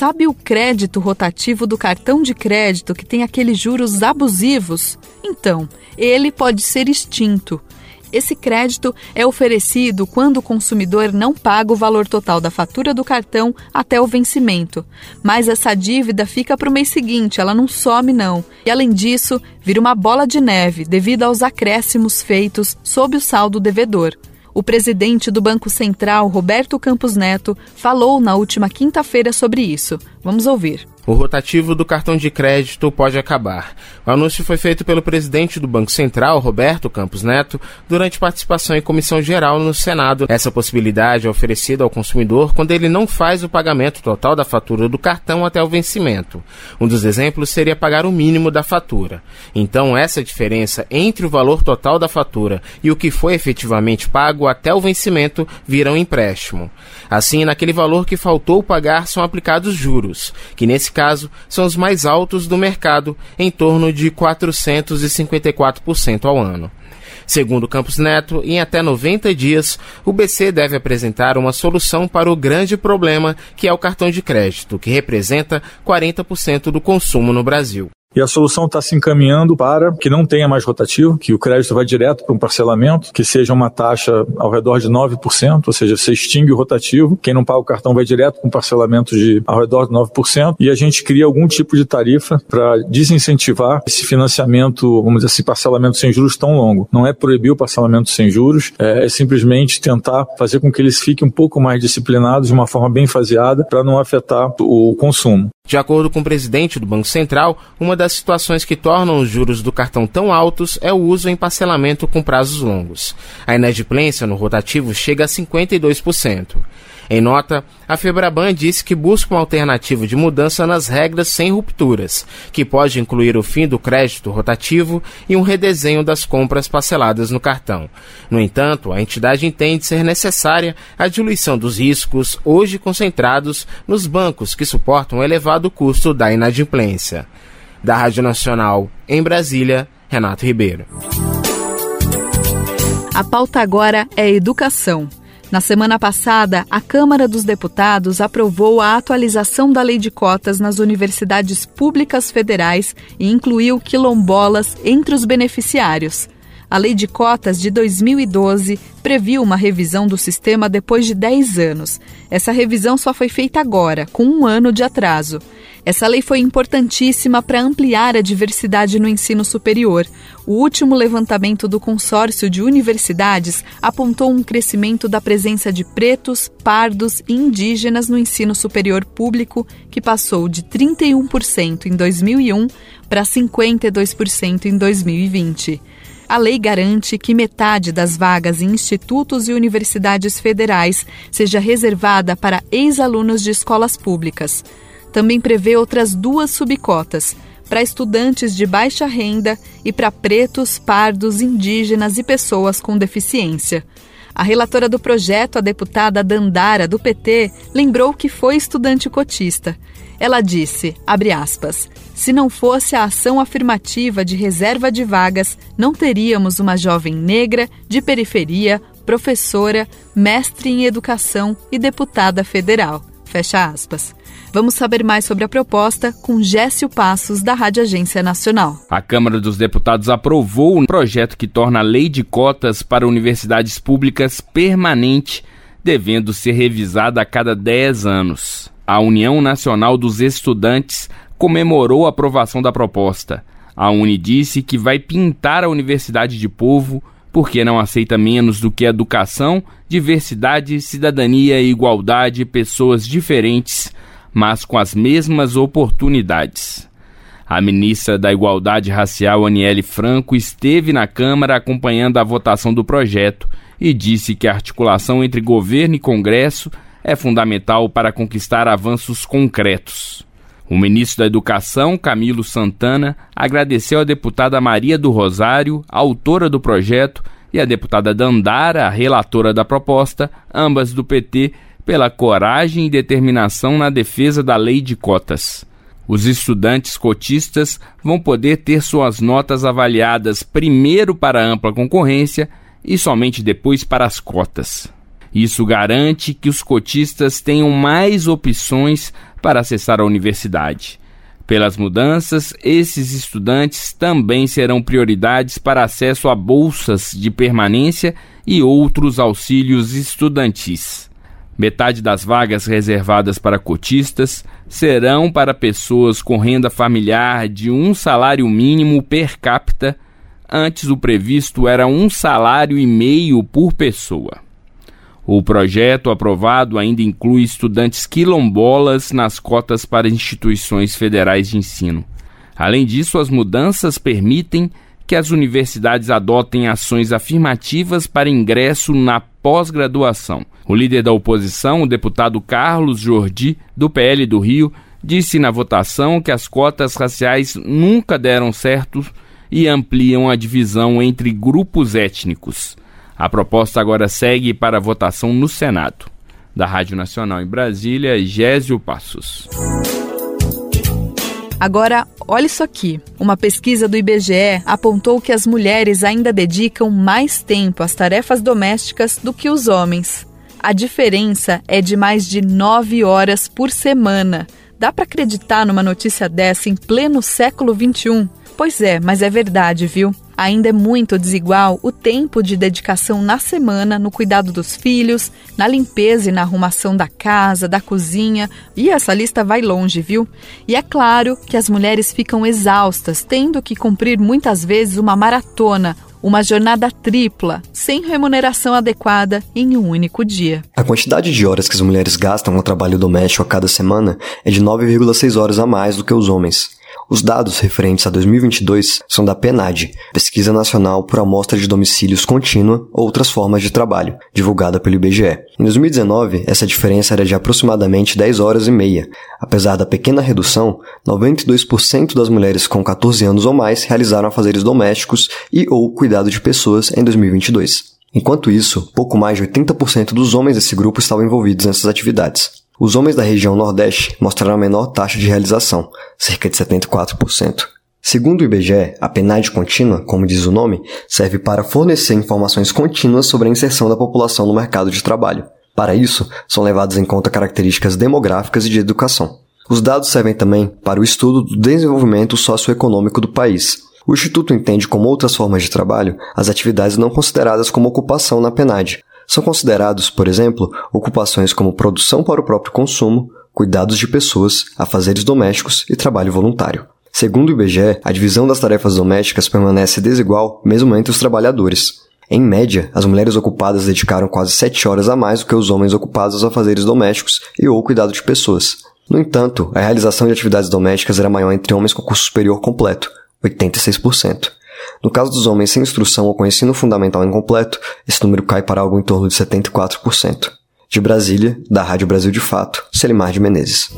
Sabe o crédito rotativo do cartão de crédito que tem aqueles juros abusivos? Então, ele pode ser extinto. Esse crédito é oferecido quando o consumidor não paga o valor total da fatura do cartão até o vencimento. Mas essa dívida fica para o mês seguinte, ela não some não. E além disso, vira uma bola de neve devido aos acréscimos feitos sob o saldo devedor. O presidente do Banco Central, Roberto Campos Neto, falou na última quinta-feira sobre isso. Vamos ouvir o rotativo do cartão de crédito pode acabar. O anúncio foi feito pelo presidente do Banco Central, Roberto Campos Neto, durante participação em comissão geral no Senado. Essa possibilidade é oferecida ao consumidor quando ele não faz o pagamento total da fatura do cartão até o vencimento. Um dos exemplos seria pagar o mínimo da fatura. Então, essa diferença entre o valor total da fatura e o que foi efetivamente pago até o vencimento vira um empréstimo. Assim, naquele valor que faltou pagar são aplicados juros, que nesse caso, são os mais altos do mercado, em torno de 454% ao ano. Segundo Campos Neto, em até 90 dias, o BC deve apresentar uma solução para o grande problema que é o cartão de crédito, que representa 40% do consumo no Brasil. E a solução está se encaminhando para que não tenha mais rotativo, que o crédito vá direto para um parcelamento, que seja uma taxa ao redor de 9%, ou seja, você extingue o rotativo, quem não paga o cartão vai direto para um parcelamento de ao redor de 9%, e a gente cria algum tipo de tarifa para desincentivar esse financiamento, vamos dizer assim, parcelamento sem juros tão longo. Não é proibir o parcelamento sem juros, é, é simplesmente tentar fazer com que eles fiquem um pouco mais disciplinados de uma forma bem faseada para não afetar o consumo. De acordo com o presidente do Banco Central, uma das situações que tornam os juros do cartão tão altos é o uso em parcelamento com prazos longos. A inadimplência no rotativo chega a 52%. Em nota, a Febraban disse que busca uma alternativa de mudança nas regras sem rupturas, que pode incluir o fim do crédito rotativo e um redesenho das compras parceladas no cartão. No entanto, a entidade entende ser necessária a diluição dos riscos, hoje concentrados nos bancos que suportam o elevado custo da inadimplência. Da Rádio Nacional, em Brasília, Renato Ribeiro. A pauta agora é educação. Na semana passada, a Câmara dos Deputados aprovou a atualização da lei de cotas nas universidades públicas federais e incluiu quilombolas entre os beneficiários. A Lei de Cotas de 2012 previu uma revisão do sistema depois de 10 anos. Essa revisão só foi feita agora, com um ano de atraso. Essa lei foi importantíssima para ampliar a diversidade no ensino superior. O último levantamento do consórcio de universidades apontou um crescimento da presença de pretos, pardos e indígenas no ensino superior público, que passou de 31% em 2001 para 52% em 2020. A lei garante que metade das vagas em institutos e universidades federais seja reservada para ex-alunos de escolas públicas também prevê outras duas subcotas para estudantes de baixa renda e para pretos, pardos, indígenas e pessoas com deficiência. A relatora do projeto, a deputada Dandara, do PT, lembrou que foi estudante cotista. Ela disse, aspas, se não fosse a ação afirmativa de reserva de vagas, não teríamos uma jovem negra, de periferia, professora, mestre em educação e deputada federal. Fecha aspas. Vamos saber mais sobre a proposta com Gécio Passos, da Rádio Agência Nacional. A Câmara dos Deputados aprovou um projeto que torna a lei de cotas para universidades públicas permanente, devendo ser revisada a cada 10 anos. A União Nacional dos Estudantes comemorou a aprovação da proposta. A Uni disse que vai pintar a universidade de povo porque não aceita menos do que educação, diversidade, cidadania, igualdade, pessoas diferentes mas com as mesmas oportunidades. A ministra da Igualdade Racial, Aniele Franco, esteve na Câmara acompanhando a votação do projeto e disse que a articulação entre governo e Congresso é fundamental para conquistar avanços concretos. O ministro da Educação, Camilo Santana, agradeceu a deputada Maria do Rosário, autora do projeto, e a deputada Dandara, relatora da proposta, ambas do PT, pela coragem e determinação na defesa da lei de cotas. Os estudantes cotistas vão poder ter suas notas avaliadas primeiro para ampla concorrência e somente depois para as cotas. Isso garante que os cotistas tenham mais opções para acessar a universidade. Pelas mudanças, esses estudantes também serão prioridades para acesso a bolsas de permanência e outros auxílios estudantis. Metade das vagas reservadas para cotistas serão para pessoas com renda familiar de um salário mínimo per capita. Antes o previsto era um salário e meio por pessoa. O projeto aprovado ainda inclui estudantes quilombolas nas cotas para instituições federais de ensino. Além disso, as mudanças permitem que as universidades adotem ações afirmativas para ingresso na pós-graduação. O líder da oposição, o deputado Carlos Jordi, do PL do Rio, disse na votação que as cotas raciais nunca deram certo e ampliam a divisão entre grupos étnicos. A proposta agora segue para votação no Senado. Da Rádio Nacional em Brasília, Gésio Passos. Agora, olha isso aqui. Uma pesquisa do IBGE apontou que as mulheres ainda dedicam mais tempo às tarefas domésticas do que os homens. A diferença é de mais de nove horas por semana. Dá para acreditar numa notícia dessa em pleno século XXI? Pois é, mas é verdade, viu? Ainda é muito desigual o tempo de dedicação na semana no cuidado dos filhos, na limpeza e na arrumação da casa, da cozinha, e essa lista vai longe, viu? E é claro que as mulheres ficam exaustas, tendo que cumprir muitas vezes uma maratona, uma jornada tripla, sem remuneração adequada em um único dia. A quantidade de horas que as mulheres gastam no trabalho doméstico a cada semana é de 9,6 horas a mais do que os homens. Os dados referentes a 2022 são da PNAD, Pesquisa Nacional por Amostra de Domicílios Contínua ou Outras Formas de Trabalho, divulgada pelo IBGE. Em 2019, essa diferença era de aproximadamente 10 horas e meia. Apesar da pequena redução, 92% das mulheres com 14 anos ou mais realizaram afazeres domésticos e ou cuidado de pessoas em 2022. Enquanto isso, pouco mais de 80% dos homens desse grupo estavam envolvidos nessas atividades. Os homens da região Nordeste mostraram a menor taxa de realização, cerca de 74%. Segundo o IBGE, a PNAD contínua, como diz o nome, serve para fornecer informações contínuas sobre a inserção da população no mercado de trabalho. Para isso, são levadas em conta características demográficas e de educação. Os dados servem também para o estudo do desenvolvimento socioeconômico do país. O Instituto entende como outras formas de trabalho as atividades não consideradas como ocupação na PNAD. São considerados, por exemplo, ocupações como produção para o próprio consumo, cuidados de pessoas, afazeres domésticos e trabalho voluntário. Segundo o IBGE, a divisão das tarefas domésticas permanece desigual mesmo entre os trabalhadores. Em média, as mulheres ocupadas dedicaram quase 7 horas a mais do que os homens ocupados aos afazeres domésticos e ou cuidado de pessoas. No entanto, a realização de atividades domésticas era maior entre homens com curso superior completo, 86%. No caso dos homens sem instrução ou com ensino fundamental incompleto, esse número cai para algo em torno de 74%. De Brasília, da Rádio Brasil de Fato, Selimar de Menezes.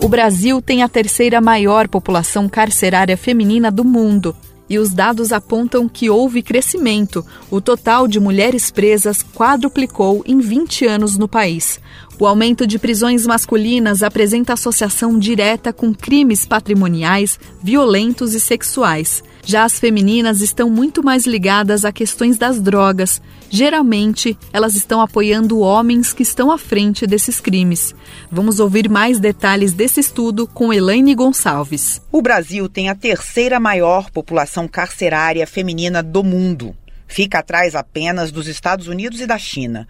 O Brasil tem a terceira maior população carcerária feminina do mundo. E os dados apontam que houve crescimento. O total de mulheres presas quadruplicou em 20 anos no país. O aumento de prisões masculinas apresenta associação direta com crimes patrimoniais, violentos e sexuais. Já as femininas estão muito mais ligadas a questões das drogas. Geralmente, elas estão apoiando homens que estão à frente desses crimes. Vamos ouvir mais detalhes desse estudo com Elaine Gonçalves. O Brasil tem a terceira maior população carcerária feminina do mundo. Fica atrás apenas dos Estados Unidos e da China.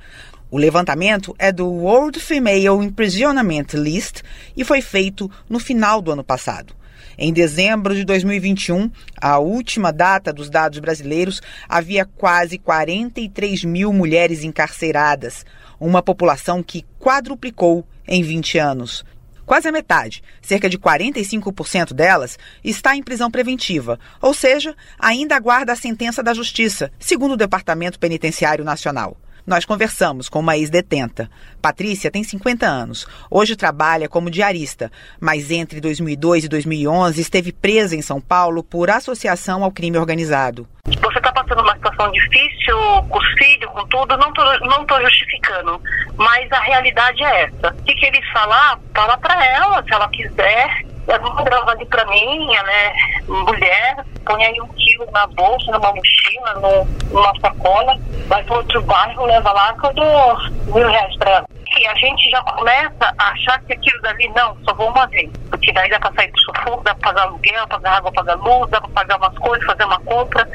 O levantamento é do World Female Imprisonment List e foi feito no final do ano passado. Em dezembro de 2021, a última data dos dados brasileiros, havia quase 43 mil mulheres encarceradas, uma população que quadruplicou em 20 anos. Quase a metade, cerca de 45% delas, está em prisão preventiva, ou seja, ainda aguarda a sentença da Justiça, segundo o Departamento Penitenciário Nacional. Nós conversamos com uma ex-detenta. Patrícia tem 50 anos. Hoje trabalha como diarista, mas entre 2002 e 2011 esteve presa em São Paulo por associação ao crime organizado. Você está passando uma situação difícil, com os filhos, com tudo, não estou não tô justificando, mas a realidade é essa. O que, que eles falar, fala para ela, se ela quiser, leva uma droga ali pra mim, ela é mulher, põe aí um quilo na bolsa, numa mochila, no, numa sacola, vai para outro bairro, leva lá que eu dou mil reais pra ela. E a gente já começa a achar que aquilo dali, não, só vou uma vez. Porque daí dá pra sair do sufoco, dá pra pagar aluguel, pagar água, pagar luz, dá pra pagar umas coisas, fazer uma compra.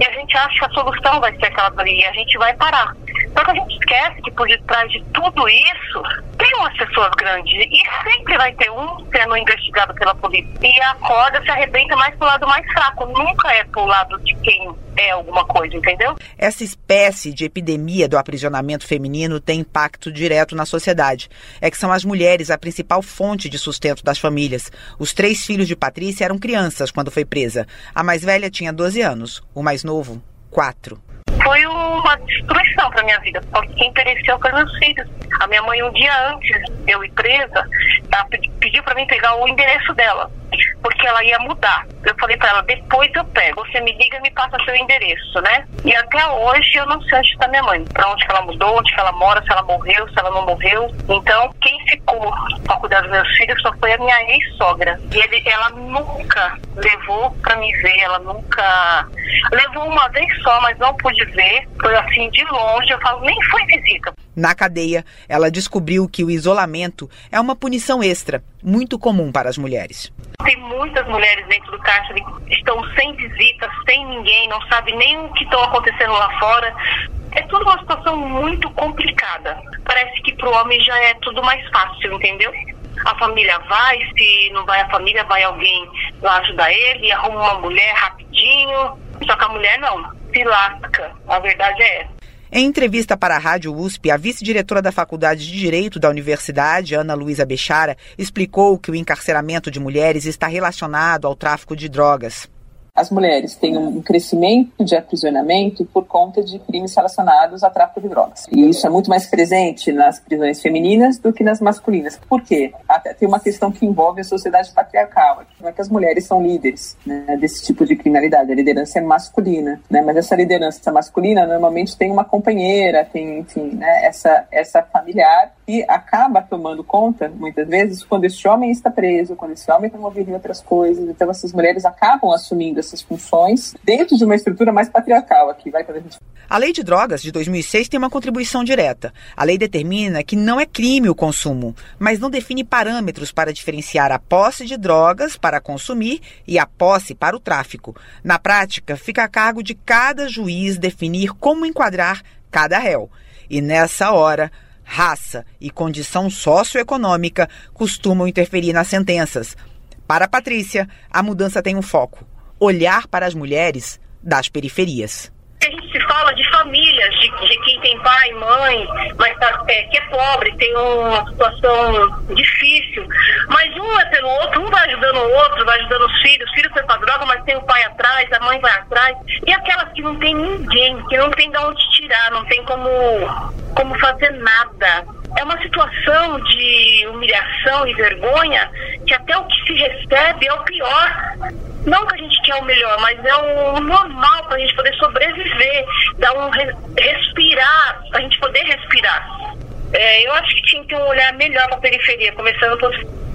E a gente acha que a solução vai ser aquela dali, e a gente vai parar. Só que a gente esquece que por detrás de tudo isso tem umas pessoas grandes e sempre vai ter um sendo investigado pela polícia. E a corda se arrebenta mais pro lado mais fraco, nunca é pro lado de quem é alguma coisa, entendeu? Essa espécie de epidemia do aprisionamento feminino tem impacto direto na sociedade. É que são as mulheres a principal fonte de sustento das famílias. Os três filhos de Patrícia eram crianças quando foi presa. A mais velha tinha 12 anos, o mais novo, 4 foi uma destruição para minha vida, porque quem pereceu foi meus filhos. A minha mãe, um dia antes de eu ir presa, pediu para mim pegar o endereço dela porque ela ia mudar. Eu falei para ela, depois eu pego, você me liga e me passa seu endereço, né? E até hoje eu não sei onde está minha mãe, para onde ela mudou, onde ela mora, se ela morreu, se ela não morreu. Então, quem ficou para cuidar dos meus filhos só foi a minha ex-sogra. E ele, ela nunca levou para me ver, ela nunca levou uma vez só, mas não pude ver. Foi assim de longe, eu falo, nem foi visita. Na cadeia, ela descobriu que o isolamento é uma punição extra, muito comum para as mulheres. Tem muitas mulheres dentro do cárcere que estão sem visitas, sem ninguém, não sabem nem o que está acontecendo lá fora. É tudo uma situação muito complicada. Parece que para o homem já é tudo mais fácil, entendeu? A família vai, se não vai a família, vai alguém lá ajudar ele, arruma uma mulher rapidinho. Só que a mulher não, se lasca. A verdade é essa. Em entrevista para a Rádio USP, a vice-diretora da Faculdade de Direito da Universidade, Ana Luísa Bechara, explicou que o encarceramento de mulheres está relacionado ao tráfico de drogas as mulheres têm um crescimento de aprisionamento por conta de crimes relacionados a tráfico de drogas. E isso é muito mais presente nas prisões femininas do que nas masculinas. Por quê? Até tem uma questão que envolve a sociedade patriarcal. Não é que as mulheres são líderes né, desse tipo de criminalidade, a liderança é masculina, né? mas essa liderança masculina normalmente tem uma companheira, tem, enfim, né, essa, essa familiar e acaba tomando conta, muitas vezes, quando esse homem está preso, quando esse homem está envolvido em outras coisas. Então, essas mulheres acabam assumindo essas funções dentro de uma estrutura mais patriarcal aqui, vai quando a gente a Lei de Drogas de 2006 tem uma contribuição direta. A lei determina que não é crime o consumo, mas não define parâmetros para diferenciar a posse de drogas para consumir e a posse para o tráfico. Na prática, fica a cargo de cada juiz definir como enquadrar cada réu. E nessa hora, raça e condição socioeconômica costumam interferir nas sentenças. Para Patrícia, a mudança tem um foco: olhar para as mulheres das periferias a gente se fala de famílias, de, de quem tem pai, mãe, mas tá, é, que é pobre, tem uma situação difícil. Mas um é pelo outro, um vai ajudando o outro, vai ajudando os filhos, os filhos foi pra droga, mas tem o pai atrás, a mãe vai atrás. E aquelas que não tem ninguém, que não tem de onde tirar, não tem como, como fazer nada. É uma situação de humilhação e vergonha que até o que se recebe é o pior. Não que a gente quer o melhor, mas é o normal para a gente poder sobreviver, dar um respirar, para a gente poder respirar. É, eu acho que tinha que ter um olhar melhor para a periferia, começando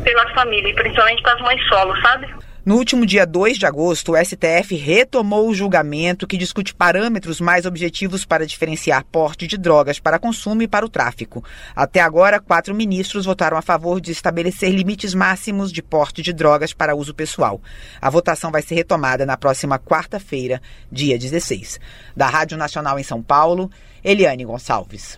pela família, e principalmente para as mães solo, sabe? No último dia 2 de agosto, o STF retomou o julgamento que discute parâmetros mais objetivos para diferenciar porte de drogas para consumo e para o tráfico. Até agora, quatro ministros votaram a favor de estabelecer limites máximos de porte de drogas para uso pessoal. A votação vai ser retomada na próxima quarta-feira, dia 16. Da Rádio Nacional em São Paulo, Eliane Gonçalves.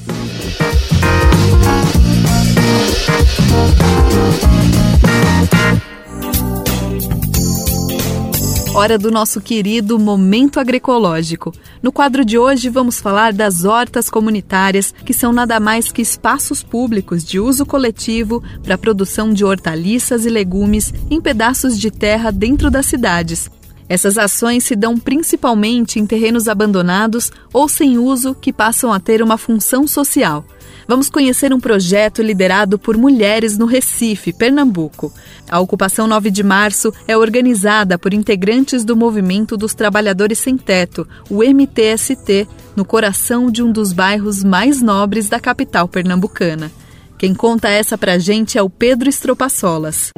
Hora do nosso querido Momento Agroecológico. No quadro de hoje vamos falar das hortas comunitárias, que são nada mais que espaços públicos de uso coletivo para a produção de hortaliças e legumes em pedaços de terra dentro das cidades. Essas ações se dão principalmente em terrenos abandonados ou sem uso que passam a ter uma função social. Vamos conhecer um projeto liderado por mulheres no Recife, Pernambuco. A ocupação 9 de março é organizada por integrantes do Movimento dos Trabalhadores Sem Teto, o MTST, no coração de um dos bairros mais nobres da capital pernambucana. Quem conta essa pra gente é o Pedro Estropaçolas.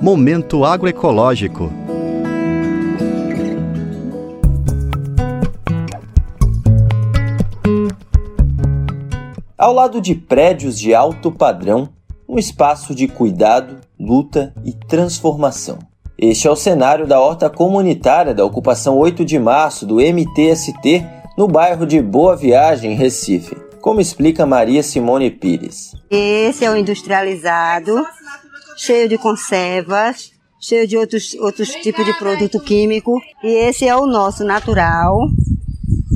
Momento agroecológico Ao lado de prédios de alto padrão, um espaço de cuidado, luta e transformação. Este é o cenário da horta comunitária da ocupação 8 de março do MTST no bairro de Boa Viagem, Recife, como explica Maria Simone Pires. Esse é o industrializado, cheio de conservas, cheio de outros, outros tipos de produto químico. E esse é o nosso natural,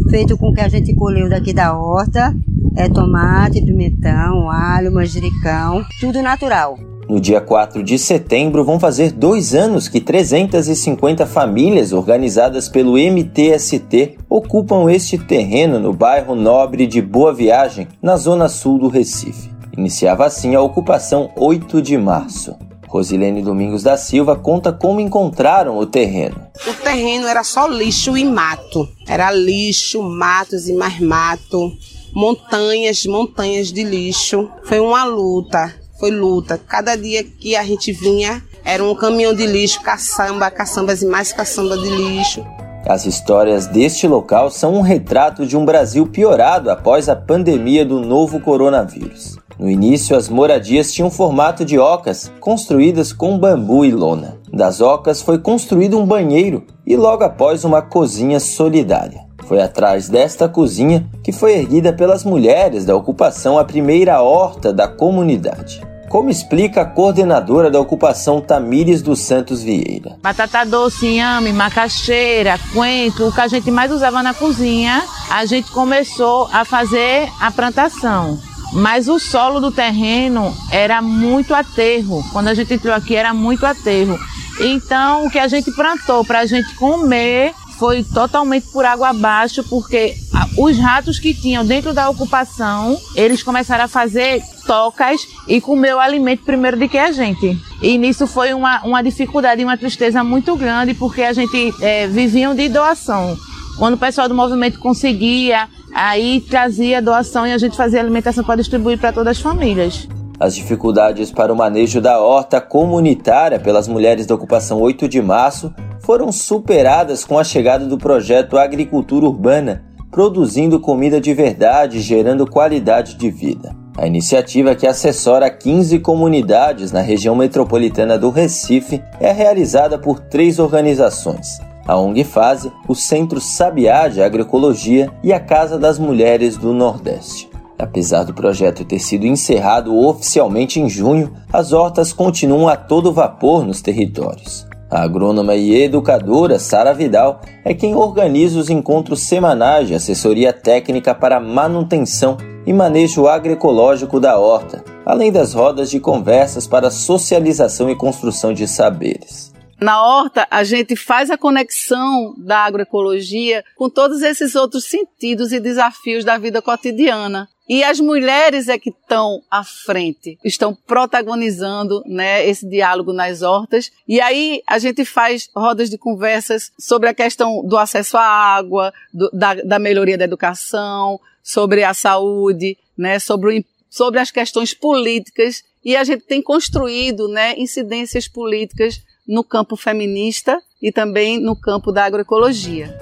feito com o que a gente colheu daqui da horta é tomate, pimentão, alho, manjericão, tudo natural. No dia 4 de setembro, vão fazer dois anos que 350 famílias organizadas pelo MTST ocupam este terreno no bairro Nobre de Boa Viagem, na zona sul do Recife. Iniciava assim a ocupação 8 de março. Rosilene Domingos da Silva conta como encontraram o terreno. O terreno era só lixo e mato. Era lixo, matos e mais mato montanhas, montanhas de lixo. Foi uma luta, foi luta. Cada dia que a gente vinha era um caminhão de lixo, caçamba, caçambas e mais caçamba de lixo. As histórias deste local são um retrato de um Brasil piorado após a pandemia do novo coronavírus. No início, as moradias tinham formato de ocas, construídas com bambu e lona. Das ocas foi construído um banheiro e logo após uma cozinha solidária. Foi atrás desta cozinha que foi erguida pelas mulheres da ocupação a primeira horta da comunidade. como explica a coordenadora da ocupação Tamires dos Santos Vieira. Batata doce, inhame, macaxeira, coentro, o que a gente mais usava na cozinha, a gente começou a fazer a plantação. Mas o solo do terreno era muito aterro. Quando a gente entrou aqui era muito aterro. Então o que a gente plantou para a gente comer foi totalmente por água abaixo, porque os ratos que tinham dentro da ocupação, eles começaram a fazer tocas e comer o alimento primeiro do que a gente. E nisso foi uma, uma dificuldade e uma tristeza muito grande, porque a gente é, viviam de doação. Quando o pessoal do movimento conseguia, aí trazia doação e a gente fazia alimentação para distribuir para todas as famílias. As dificuldades para o manejo da horta comunitária pelas mulheres da ocupação 8 de março foram superadas com a chegada do projeto Agricultura Urbana, produzindo comida de verdade e gerando qualidade de vida. A iniciativa, que assessora 15 comunidades na região metropolitana do Recife, é realizada por três organizações: a ONG Fase, o Centro Sabiá de Agroecologia e a Casa das Mulheres do Nordeste. Apesar do projeto ter sido encerrado oficialmente em junho, as hortas continuam a todo vapor nos territórios. A agrônoma e educadora Sara Vidal é quem organiza os encontros semanais de assessoria técnica para manutenção e manejo agroecológico da horta, além das rodas de conversas para socialização e construção de saberes. Na horta, a gente faz a conexão da agroecologia com todos esses outros sentidos e desafios da vida cotidiana. E as mulheres é que estão à frente, estão protagonizando né, esse diálogo nas hortas. E aí a gente faz rodas de conversas sobre a questão do acesso à água, do, da, da, melhoria da educação, sobre a saúde, né, sobre, o, sobre as questões políticas. E a gente tem construído né, incidências políticas no campo feminista e também no campo da agroecologia.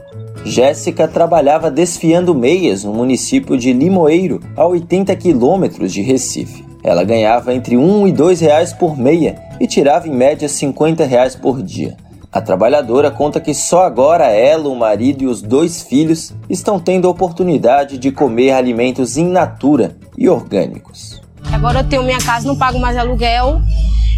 Jéssica trabalhava desfiando meias no município de Limoeiro, a 80 quilômetros de Recife. Ela ganhava entre 1 e 2 reais por meia e tirava em média 50 reais por dia. A trabalhadora conta que só agora ela, o marido e os dois filhos estão tendo a oportunidade de comer alimentos in natura e orgânicos. Agora eu tenho minha casa, não pago mais aluguel,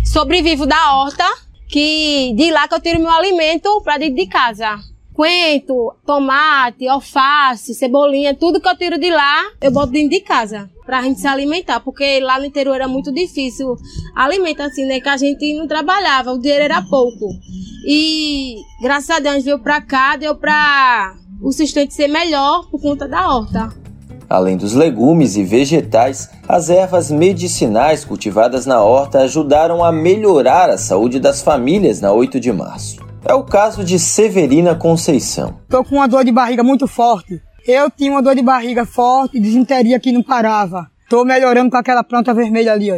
sobrevivo da horta, que de lá que eu tiro meu alimento para dentro de casa coentro, tomate, alface, cebolinha, tudo que eu tiro de lá, eu boto dentro de casa pra gente se alimentar, porque lá no interior era muito difícil alimentar assim, né, que a gente não trabalhava, o dinheiro era pouco. E graças a Deus veio pra cá, deu pra o sustento ser melhor por conta da horta. Além dos legumes e vegetais, as ervas medicinais cultivadas na horta ajudaram a melhorar a saúde das famílias na 8 de março. É o caso de Severina Conceição. Tô com uma dor de barriga muito forte. Eu tinha uma dor de barriga forte, desinteria que não parava. Tô melhorando com aquela planta vermelha ali, ó.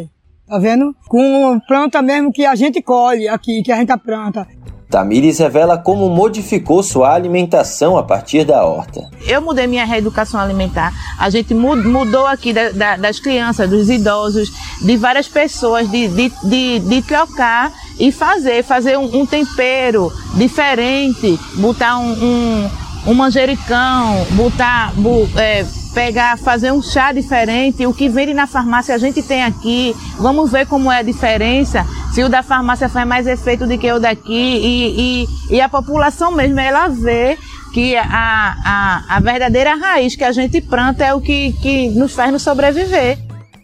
Tá vendo? Com planta mesmo que a gente colhe aqui, que a gente planta. Tamires revela como modificou sua alimentação a partir da horta. Eu mudei minha reeducação alimentar. A gente mudou aqui da, da, das crianças, dos idosos, de várias pessoas, de, de, de, de trocar e fazer, fazer um, um tempero diferente, botar um, um, um manjericão, botar, é, pegar, fazer um chá diferente. O que vende na farmácia a gente tem aqui. Vamos ver como é a diferença. Se o da farmácia faz mais efeito do que o daqui. E, e, e a população mesmo, ela vê que a, a, a verdadeira raiz que a gente planta é o que, que nos faz nos sobreviver.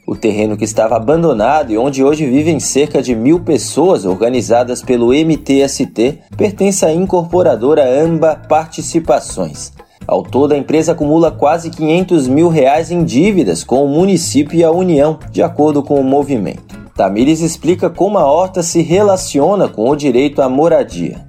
O terreno que estava abandonado e onde hoje vivem cerca de mil pessoas organizadas pelo MTST pertence à incorporadora AMBA Participações. Ao todo, a empresa acumula quase 500 mil reais em dívidas com o município e a União, de acordo com o movimento. Tamires explica como a horta se relaciona com o direito à moradia.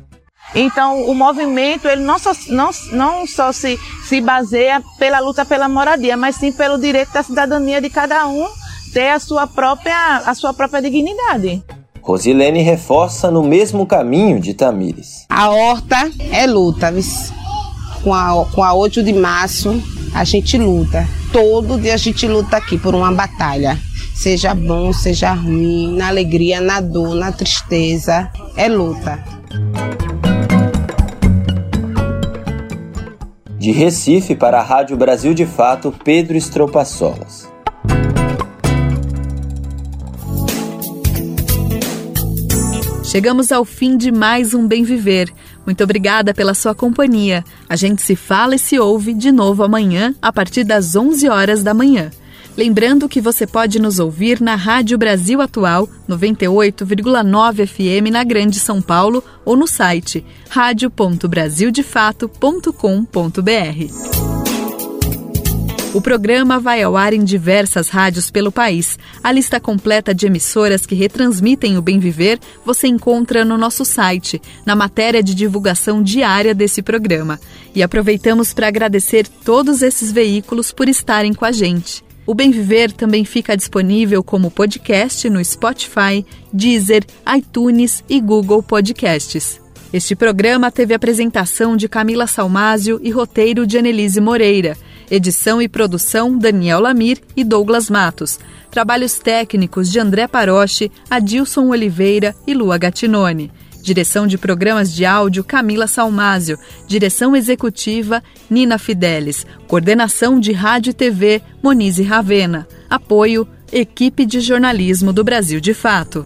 Então, o movimento ele não só, não, não só se, se baseia pela luta pela moradia, mas sim pelo direito da cidadania de cada um ter a sua própria, a sua própria dignidade. Rosilene reforça no mesmo caminho de Tamires. A horta é luta, com a, com a 8 de março, a gente luta. Todo dia a gente luta aqui por uma batalha. Seja bom, seja ruim, na alegria, na dor, na tristeza. É luta. De Recife para a Rádio Brasil de Fato, Pedro Estropaçolas. Chegamos ao fim de mais um Bem Viver. Muito obrigada pela sua companhia. A gente se fala e se ouve de novo amanhã, a partir das 11 horas da manhã. Lembrando que você pode nos ouvir na Rádio Brasil Atual, 98,9 FM na Grande São Paulo ou no site radio.brasildefato.com.br. O programa vai ao ar em diversas rádios pelo país. A lista completa de emissoras que retransmitem o Bem Viver você encontra no nosso site, na matéria de divulgação diária desse programa. E aproveitamos para agradecer todos esses veículos por estarem com a gente. O Bem Viver também fica disponível como podcast no Spotify, Deezer, iTunes e Google Podcasts. Este programa teve apresentação de Camila Salmásio e roteiro de Annelise Moreira. Edição e produção Daniel Lamir e Douglas Matos. Trabalhos técnicos de André Paroche, Adilson Oliveira e Lua Gatinone. Direção de programas de áudio Camila Salmásio. Direção executiva Nina Fidelis. Coordenação de Rádio e TV Monize Ravena. Apoio Equipe de Jornalismo do Brasil de Fato.